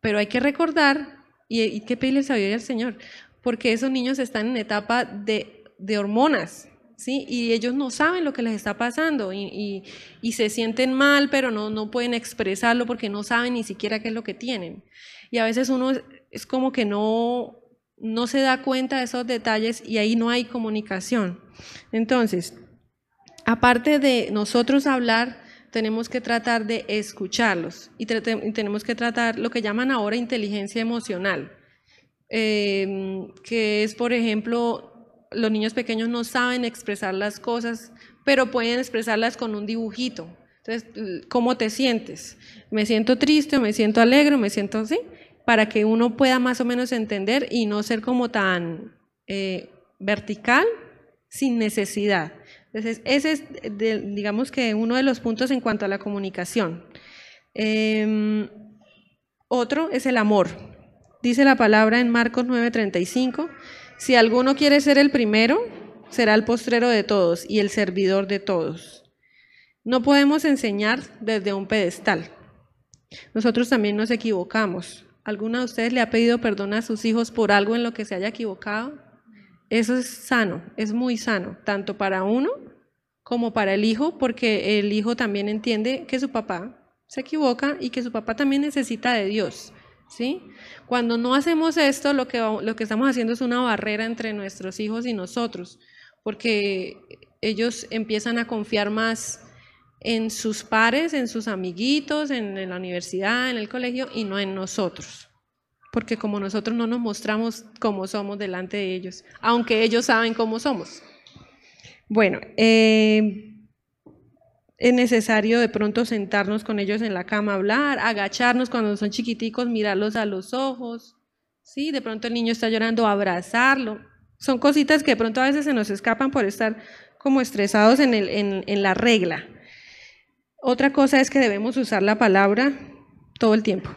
Pero hay que recordar y, y que pedirle sabiduría al Señor, porque esos niños están en etapa de, de hormonas, ¿sí? Y ellos no saben lo que les está pasando y, y, se sienten mal, pero no, no pueden expresarlo porque no saben ni siquiera qué es lo que tienen. Y a veces uno es como que no, no se da cuenta de esos detalles y ahí no hay comunicación. Entonces, aparte de nosotros hablar, tenemos que tratar de escucharlos y, tenemos que tratar lo que llaman ahora inteligencia emocional, em, que es, por ejemplo, los niños pequeños no saben expresar las cosas, pero pueden expresarlas con un dibujito. Entonces, ¿cómo te sientes? Me siento triste, me siento alegre, me siento así para que uno pueda más o menos entender y no ser como tan eh, vertical sin necesidad. Entonces, ese es, digamos que uno de los puntos en cuanto a la comunicación. Em, otro es el amor. Dice la palabra en Marcos 9:35, si alguno quiere ser el primero, será el postrero de todos y el servidor de todos. No podemos enseñar desde un pedestal. Nosotros también nos equivocamos. ¿Alguna de ustedes le ha pedido perdón a sus hijos por algo en lo que se haya equivocado? Eso es sano, es muy sano, tanto para uno como para el hijo, porque el hijo también entiende que su papá se equivoca y que su papá también necesita de Dios. ¿Sí? Cuando no hacemos esto, lo que, lo que estamos haciendo es una barrera entre nuestros hijos y nosotros, porque ellos empiezan a confiar más en sus pares, en sus amiguitos, en, la universidad, en el colegio y no en nosotros. Porque como nosotros no nos mostramos como somos delante de ellos, aunque ellos saben cómo somos. Bueno, eh, es necesario de pronto sentarnos con ellos en la cama, hablar, agacharnos cuando son chiquiticos, mirarlos a los ojos. Sí, de pronto el niño está llorando, abrazarlo. Son cositas que de pronto a veces se nos escapan por estar como estresados en, el, la regla. Otra cosa es que debemos usar la palabra todo el tiempo.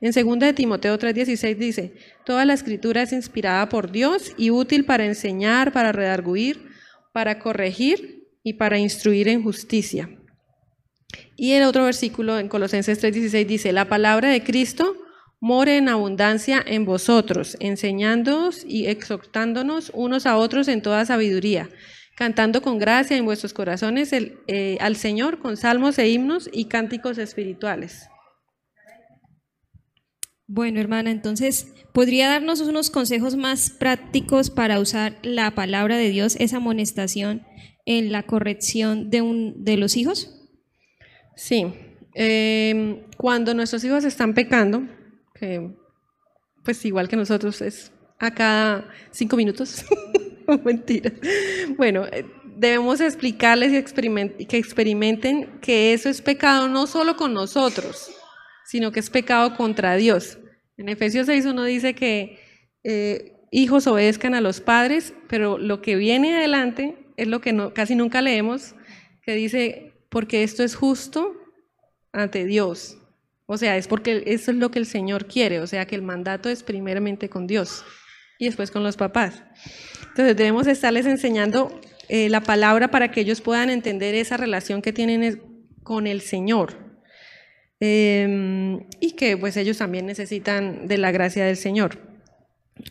En 2 de Timoteo 3:16 dice, toda la escritura es inspirada por Dios y útil para enseñar, para redarguir, para corregir y para instruir en justicia. Y el otro versículo en Colosenses 3:16 dice, la palabra de Cristo more en abundancia en vosotros, enseñándoos y exhortándonos unos a otros en toda sabiduría, cantando con gracia en vuestros corazones el, eh, al Señor con salmos e himnos y cánticos espirituales. Bueno, hermana, entonces, ¿podría darnos unos consejos más prácticos para usar la palabra de Dios, esa amonestación, en la corrección de, un, de los hijos? Sí, eh, cuando nuestros hijos están pecando, que pues igual que nosotros es a cada cinco minutos, mentira. Bueno, eh, debemos explicarles y que experimenten que eso es pecado no solo con nosotros, sino que es pecado contra Dios. En Efesios 6 uno dice que eh, hijos obedezcan a los padres, pero lo que viene adelante es lo que casi nunca leemos, que dice, porque esto es justo ante Dios. O sea, es porque eso es lo que el Señor quiere, o sea, que el mandato es primeramente con Dios y después con los papás. Entonces debemos estarles enseñando eh, la palabra para que ellos puedan entender esa relación que tienen con el Señor. Em, y que pues ellos también necesitan de la gracia del Señor.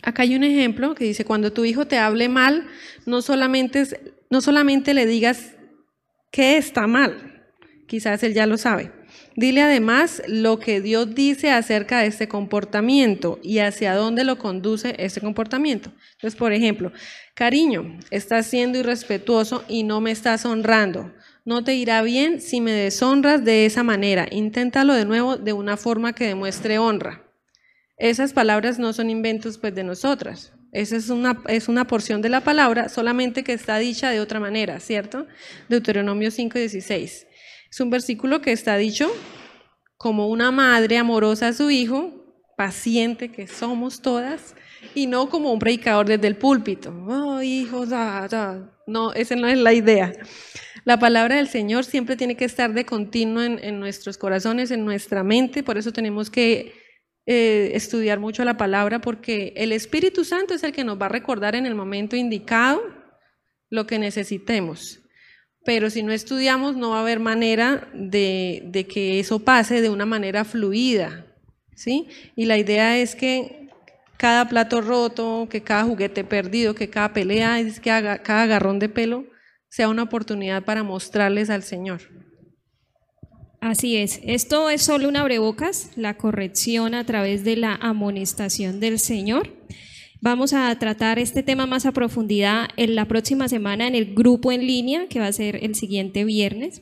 Acá hay un ejemplo que dice, cuando tu hijo te hable mal, no solamente, no solamente le digas que está mal, quizás él ya lo sabe. Dile además lo que Dios dice acerca de este comportamiento y hacia dónde lo conduce este comportamiento. Entonces, por ejemplo, cariño, estás siendo irrespetuoso y no me estás honrando. No te irá bien si me deshonras de esa manera. Inténtalo de nuevo de una forma que demuestre honra. Esas palabras no son inventos pues de nosotras. Esa es una, es una porción de la palabra, solamente que está dicha de otra manera, ¿cierto? Deuteronomio 5:16. Es un versículo que está dicho como una madre amorosa a su hijo, paciente que somos todas, y no como un predicador desde el púlpito. Oh, hijos, no, esa no es la idea. La palabra del Señor siempre tiene que estar de continuo en, nuestros corazones, en nuestra mente, por eso tenemos que eh, estudiar mucho la palabra, porque el Espíritu Santo es el que nos va a recordar en el momento indicado lo que necesitemos. Pero si no estudiamos, no va a haber manera de, de que eso pase de una manera fluida. ¿sí? Y la idea es que cada plato roto, que cada juguete perdido, que cada pelea, que cada agarrón de pelo sea una oportunidad para mostrarles al Señor. Así es, esto es solo un abrebocas, la corrección a través de la amonestación del Señor. Vamos a tratar este tema más a profundidad en la próxima semana en el grupo en línea, que va a ser el siguiente viernes.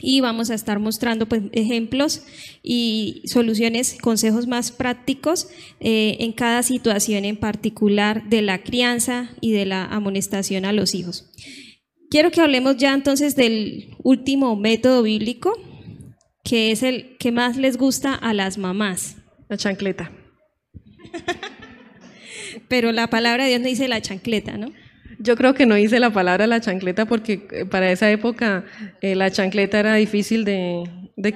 Y vamos a estar mostrando pues, ejemplos y soluciones, consejos más prácticos eh, en cada situación en particular de la crianza y de la amonestación a los hijos. Quiero que hablemos ya entonces del último método bíblico, que es el que más les gusta a las mamás. La chancleta. Pero la palabra de Dios no dice la chancleta, ¿no? Yo creo que no dice la palabra la chancleta porque eh, para esa época eh, la chancleta era difícil de,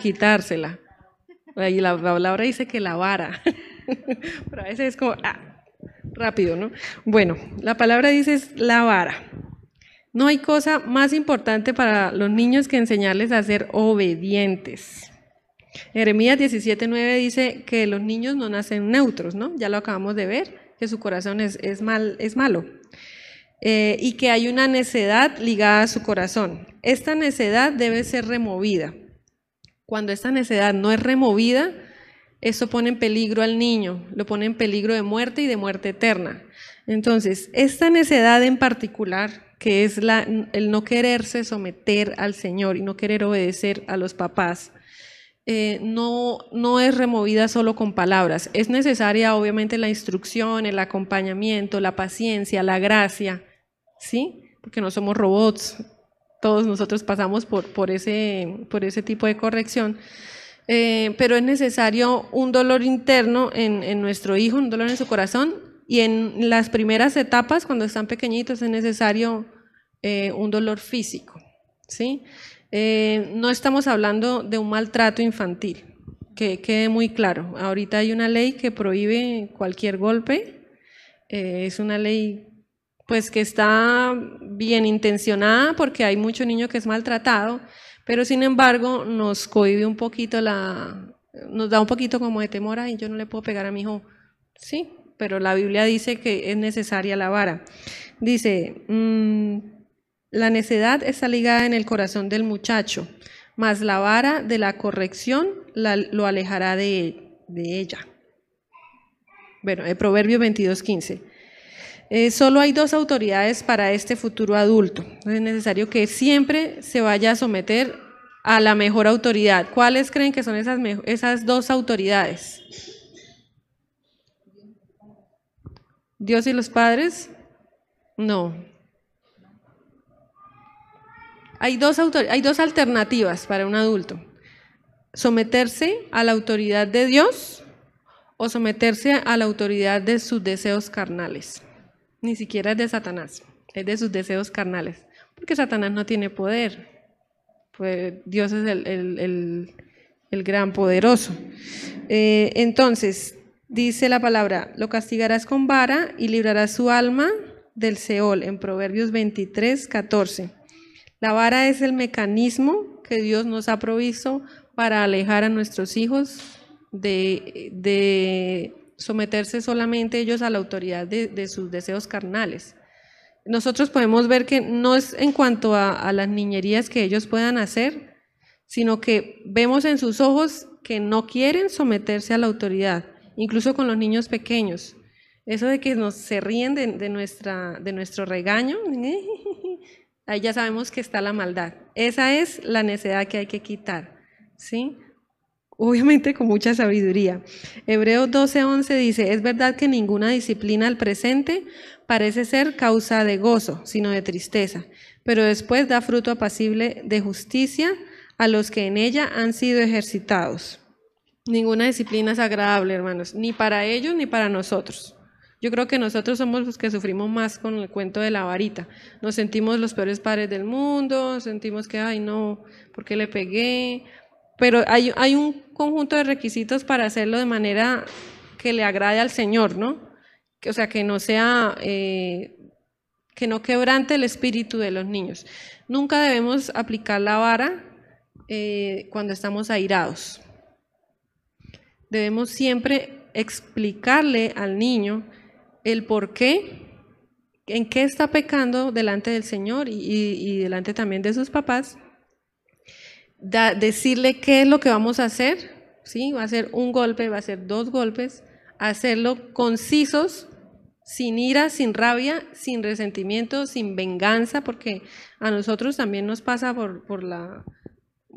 quitársela. Y la, palabra dice que la vara. Pero a veces es como, ah, rápido, ¿no? Bueno, la palabra dice es la vara. No hay cosa más importante para los niños que enseñarles a ser obedientes. Jeremías 17:9 dice que los niños no nacen neutros, ¿no? Ya lo acabamos de ver, que su corazón es, mal, es malo. Eh, y que hay una necedad ligada a su corazón. Esta necedad debe ser removida. Cuando esta necedad no es removida, eso pone en peligro al niño, lo pone en peligro de muerte y de muerte eterna. Entonces, esta necedad en particular que es el no quererse someter al Señor y no querer obedecer a los papás, eh, no, no es removida solo con palabras. Es necesaria obviamente la instrucción, el acompañamiento, la paciencia, la gracia, ¿sí? Porque no somos robots, todos nosotros pasamos por, por, ese, por ese tipo de corrección. Eh, pero es necesario un dolor interno en nuestro hijo, un dolor en su corazón, y en las primeras etapas, cuando están pequeñitos, es necesario eh, un dolor físico. ¿sí? Eh, no estamos hablando de un maltrato infantil, que quede muy claro. Ahorita hay una ley que prohíbe cualquier golpe. Eh, es una ley pues que está bien intencionada porque hay mucho niño que es maltratado, Pero sin embargo, nos cohibe un poquito la, nos da un poquito como de temor, y yo no le puedo pegar a mi hijo. Sí, pero la Biblia dice que es necesaria la vara. Dice, mm, la necedad está ligada en el corazón del muchacho, mas la vara de la corrección lo alejará de, ella. Bueno, el Proverbio 22, 15. Eh, solo hay dos autoridades para este futuro adulto. Es necesario que siempre se vaya a someter a la mejor autoridad. ¿Cuáles creen que son esas, esas dos autoridades? ¿Dios y los padres? No. Hay dos, hay dos alternativas para un adulto. Someterse a la autoridad de Dios o someterse a la autoridad de sus deseos carnales. Ni siquiera es de Satanás, es de sus deseos carnales, porque Satanás no tiene poder. Pues Dios es el, gran poderoso. Eh, entonces, dice la palabra, lo castigarás con vara y librarás su alma del Seol, en Proverbios 23, 14. La vara es el mecanismo que Dios nos ha provisto para alejar a nuestros hijos de, someterse solamente ellos a la autoridad de, sus deseos carnales. Nosotros podemos ver que no es en cuanto a, las niñerías que ellos puedan hacer, sino que vemos en sus ojos que no quieren someterse a la autoridad, incluso con los niños pequeños. Eso de que nos se ríen de, nuestra, de nuestro regaño, ahí ya sabemos que está la maldad. Esa es la necesidad que hay que quitar. ¿sí? obviamente con mucha sabiduría. Hebreos 12:11 dice, es verdad que ninguna disciplina al presente parece ser causa de gozo, sino de tristeza, pero después da fruto apacible de justicia a los que en ella han sido ejercitados. Ninguna disciplina es agradable, hermanos, ni para ellos ni para nosotros. Yo creo que nosotros somos los que sufrimos más con el cuento de la varita. Nos sentimos los peores padres del mundo, sentimos que, ay, no, ¿por qué le pegué? pero hay, hay un conjunto de requisitos para hacerlo de manera que le agrade al Señor, ¿no? o sea, que no sea, eh, que no quebrante el espíritu de los niños. Nunca debemos aplicar la vara eh, cuando estamos airados. Debemos siempre explicarle al niño el por qué, en qué está pecando delante del Señor y, y delante también de sus papás decirle qué es lo que vamos a hacer, ¿sí? Va a ser un golpe, va a ser dos golpes, hacerlo concisos, sin ira, sin rabia, sin resentimiento, sin venganza, porque a nosotros también nos pasa por, por, la,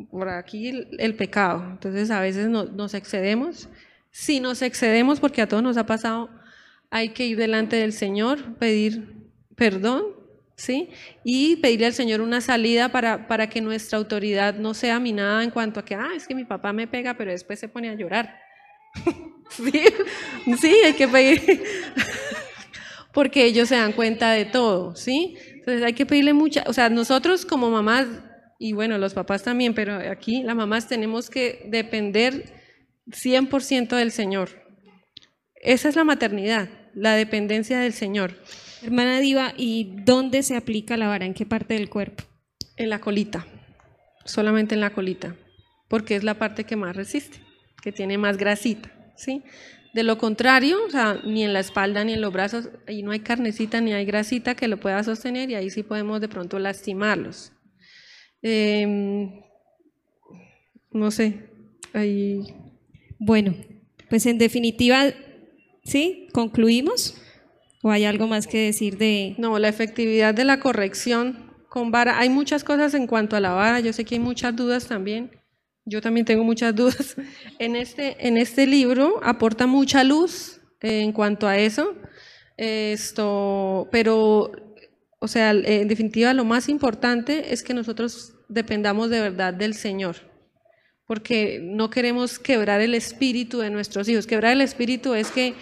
por aquí el, pecado. Entonces a veces nos excedemos. Si nos excedemos, porque a todos nos ha pasado, hay que ir delante del Señor, pedir perdón ¿sí? Y pedirle al Señor una salida para, para que nuestra autoridad no sea minada en cuanto a que, ah, es que mi papá me pega, pero después se pone a llorar. sí, sí, hay que pedir, porque ellos se dan cuenta de todo, ¿sí? Entonces hay que pedirle mucha, o sea, nosotros como mamás, y bueno, los papás también, pero aquí las mamás tenemos que depender 100% del Señor. Esa es la maternidad, la dependencia del Señor. Hermana Diva, ¿y dónde se aplica la vara? ¿En qué parte del cuerpo? En la colita, solamente en la colita, porque es la parte que más resiste, que tiene más grasita, ¿sí? De lo contrario, o sea, ni en la espalda ni en los brazos, ahí no hay carnecita ni hay grasita que lo pueda sostener y ahí sí podemos de pronto lastimarlos. Em, no sé, ahí... Bueno, pues en definitiva, ¿sí? ¿Concluimos? ¿O hay algo más que decir de...? No, la efectividad de la corrección con vara. Hay muchas cosas en cuanto a la vara. Yo sé que hay muchas dudas también. Yo también tengo muchas dudas. En este, en este libro aporta mucha luz en cuanto a eso. Esto, pero, o sea, en definitiva, lo más importante es que nosotros dependamos de verdad del Señor porque no queremos quebrar el espíritu de nuestros hijos. Quebrar el espíritu es que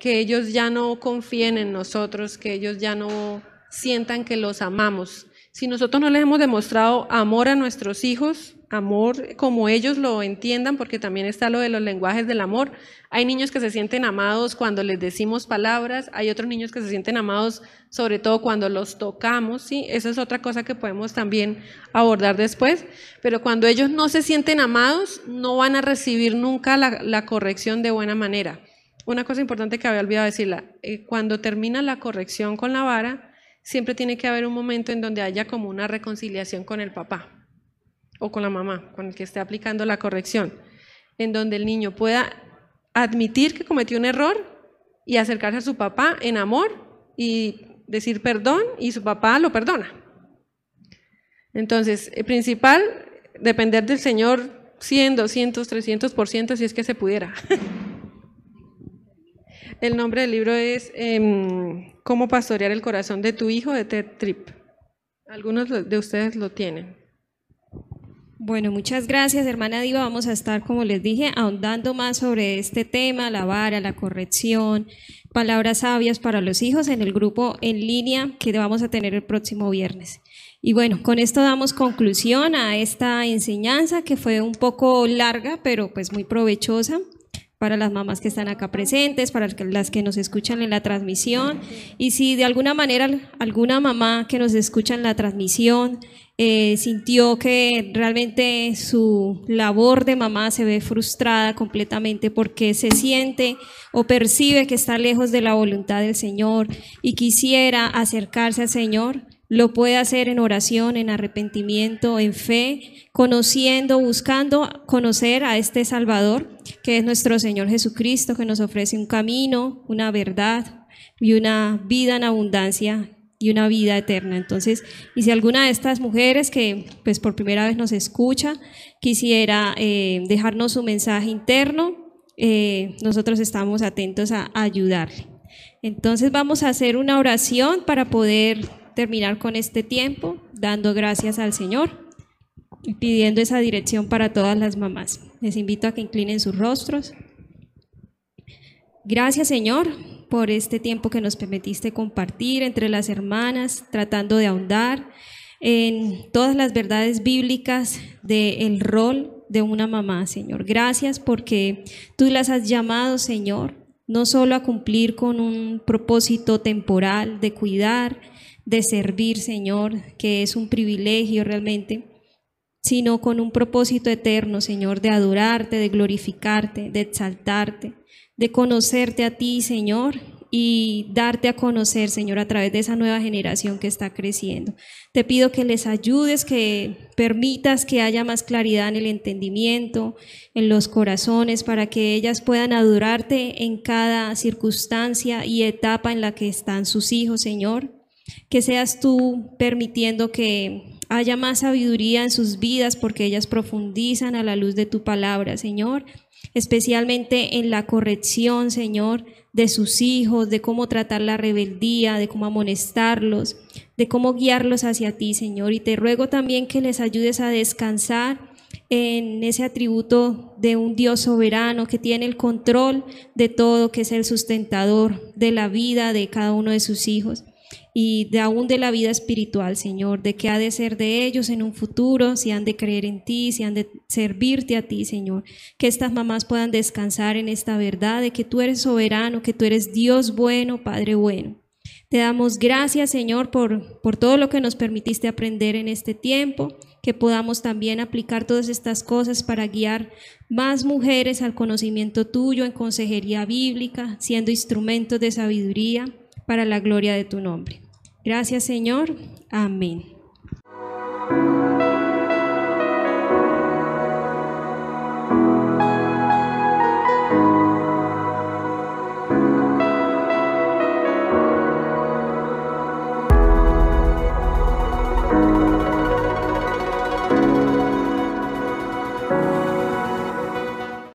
que ellos ya no confíen en nosotros, que ellos ya no sientan que los amamos, Si nosotros no les hemos demostrado amor a nuestros hijos, amor como ellos lo entiendan, porque también está lo de los lenguajes del amor. Hay niños que se sienten amados cuando les decimos palabras, hay otros niños que se sienten amados sobre todo cuando los tocamos, ¿sí? Esa es otra cosa que podemos también abordar después, pero cuando ellos no se sienten amados, no van a recibir nunca la, la corrección de buena manera. Una cosa importante que había olvidado decirla, eh, cuando termina la corrección con la vara, siempre tiene que haber un momento en donde haya como una reconciliación con el papá o con la mamá, con el que esté aplicando la corrección, en donde el niño pueda admitir que cometió un error y acercarse a su papá en amor y decir perdón y su papá lo perdona. Entonces, el principal, depender del Señor 100, 200, 300% si es que se pudiera. El nombre del libro es em, Cómo pastorear el corazón de tu hijo de Ted Tripp. Algunos de ustedes lo tienen. Bueno, muchas gracias, hermana Diva. Vamos a estar, como les dije, ahondando más sobre este tema, la vara, la corrección, palabras sabias para los hijos en el grupo en línea que vamos a tener el próximo viernes. Y bueno, con esto damos conclusión a esta enseñanza que fue un poco larga, pero pues muy provechosa para las mamás que están acá presentes, para las que nos escuchan en la transmisión. Y si de alguna manera alguna mamá que nos escucha en la transmisión eh, sintió que realmente su labor de mamá se ve frustrada completamente porque se siente o percibe que está lejos de la voluntad del Señor y quisiera acercarse al Señor, lo puede hacer en oración, en arrepentimiento, en fe, conociendo, buscando conocer a este Salvador, que es nuestro Señor Jesucristo, que nos ofrece un camino, una verdad y una vida en abundancia y una vida eterna. Entonces, y si alguna de estas mujeres que pues por primera vez nos escucha quisiera eh, dejarnos su mensaje interno, eh, nosotros estamos atentos a ayudarle. Entonces vamos a hacer una oración para poder terminar con este tiempo dando gracias al Señor y pidiendo esa dirección para todas las mamás. Les invito a que inclinen sus rostros. Gracias Señor por este tiempo que nos permitiste compartir entre las hermanas, tratando de ahondar en todas las verdades bíblicas del rol de una mamá, Señor. Gracias porque tú las has llamado, Señor, no solo a cumplir con un propósito temporal de cuidar, de servir, Señor, que es un privilegio realmente, sino con un propósito eterno, Señor, de adorarte, de glorificarte, de exaltarte, de conocerte a ti, Señor, y darte a conocer, Señor, a través de esa nueva generación que está creciendo. Te pido que les ayudes, que permitas que haya más claridad en el entendimiento, en los corazones, para que ellas puedan adorarte en cada circunstancia y etapa en la que están sus hijos, Señor que seas tú permitiendo que haya más sabiduría en sus vidas porque ellas profundizan a la luz de tu palabra, Señor, especialmente en la corrección, Señor, de sus hijos, de cómo tratar la rebeldía, de cómo amonestarlos, de cómo guiarlos hacia ti, Señor. Y te ruego también que les ayudes a descansar en ese atributo de un Dios soberano que tiene el control de todo, que es el sustentador de la vida de cada uno de sus hijos y de aún de la vida espiritual, Señor, de qué ha de ser de ellos en un futuro, si han de creer en ti, si han de servirte a ti, Señor. Que estas mamás puedan descansar en esta verdad de que tú eres soberano, que tú eres Dios bueno, Padre bueno. Te damos gracias, Señor, por, por todo lo que nos permitiste aprender en este tiempo, que podamos también aplicar todas estas cosas para guiar más mujeres al conocimiento tuyo en consejería bíblica, siendo instrumentos de sabiduría para la gloria de tu nombre. Gracias Señor. Amén.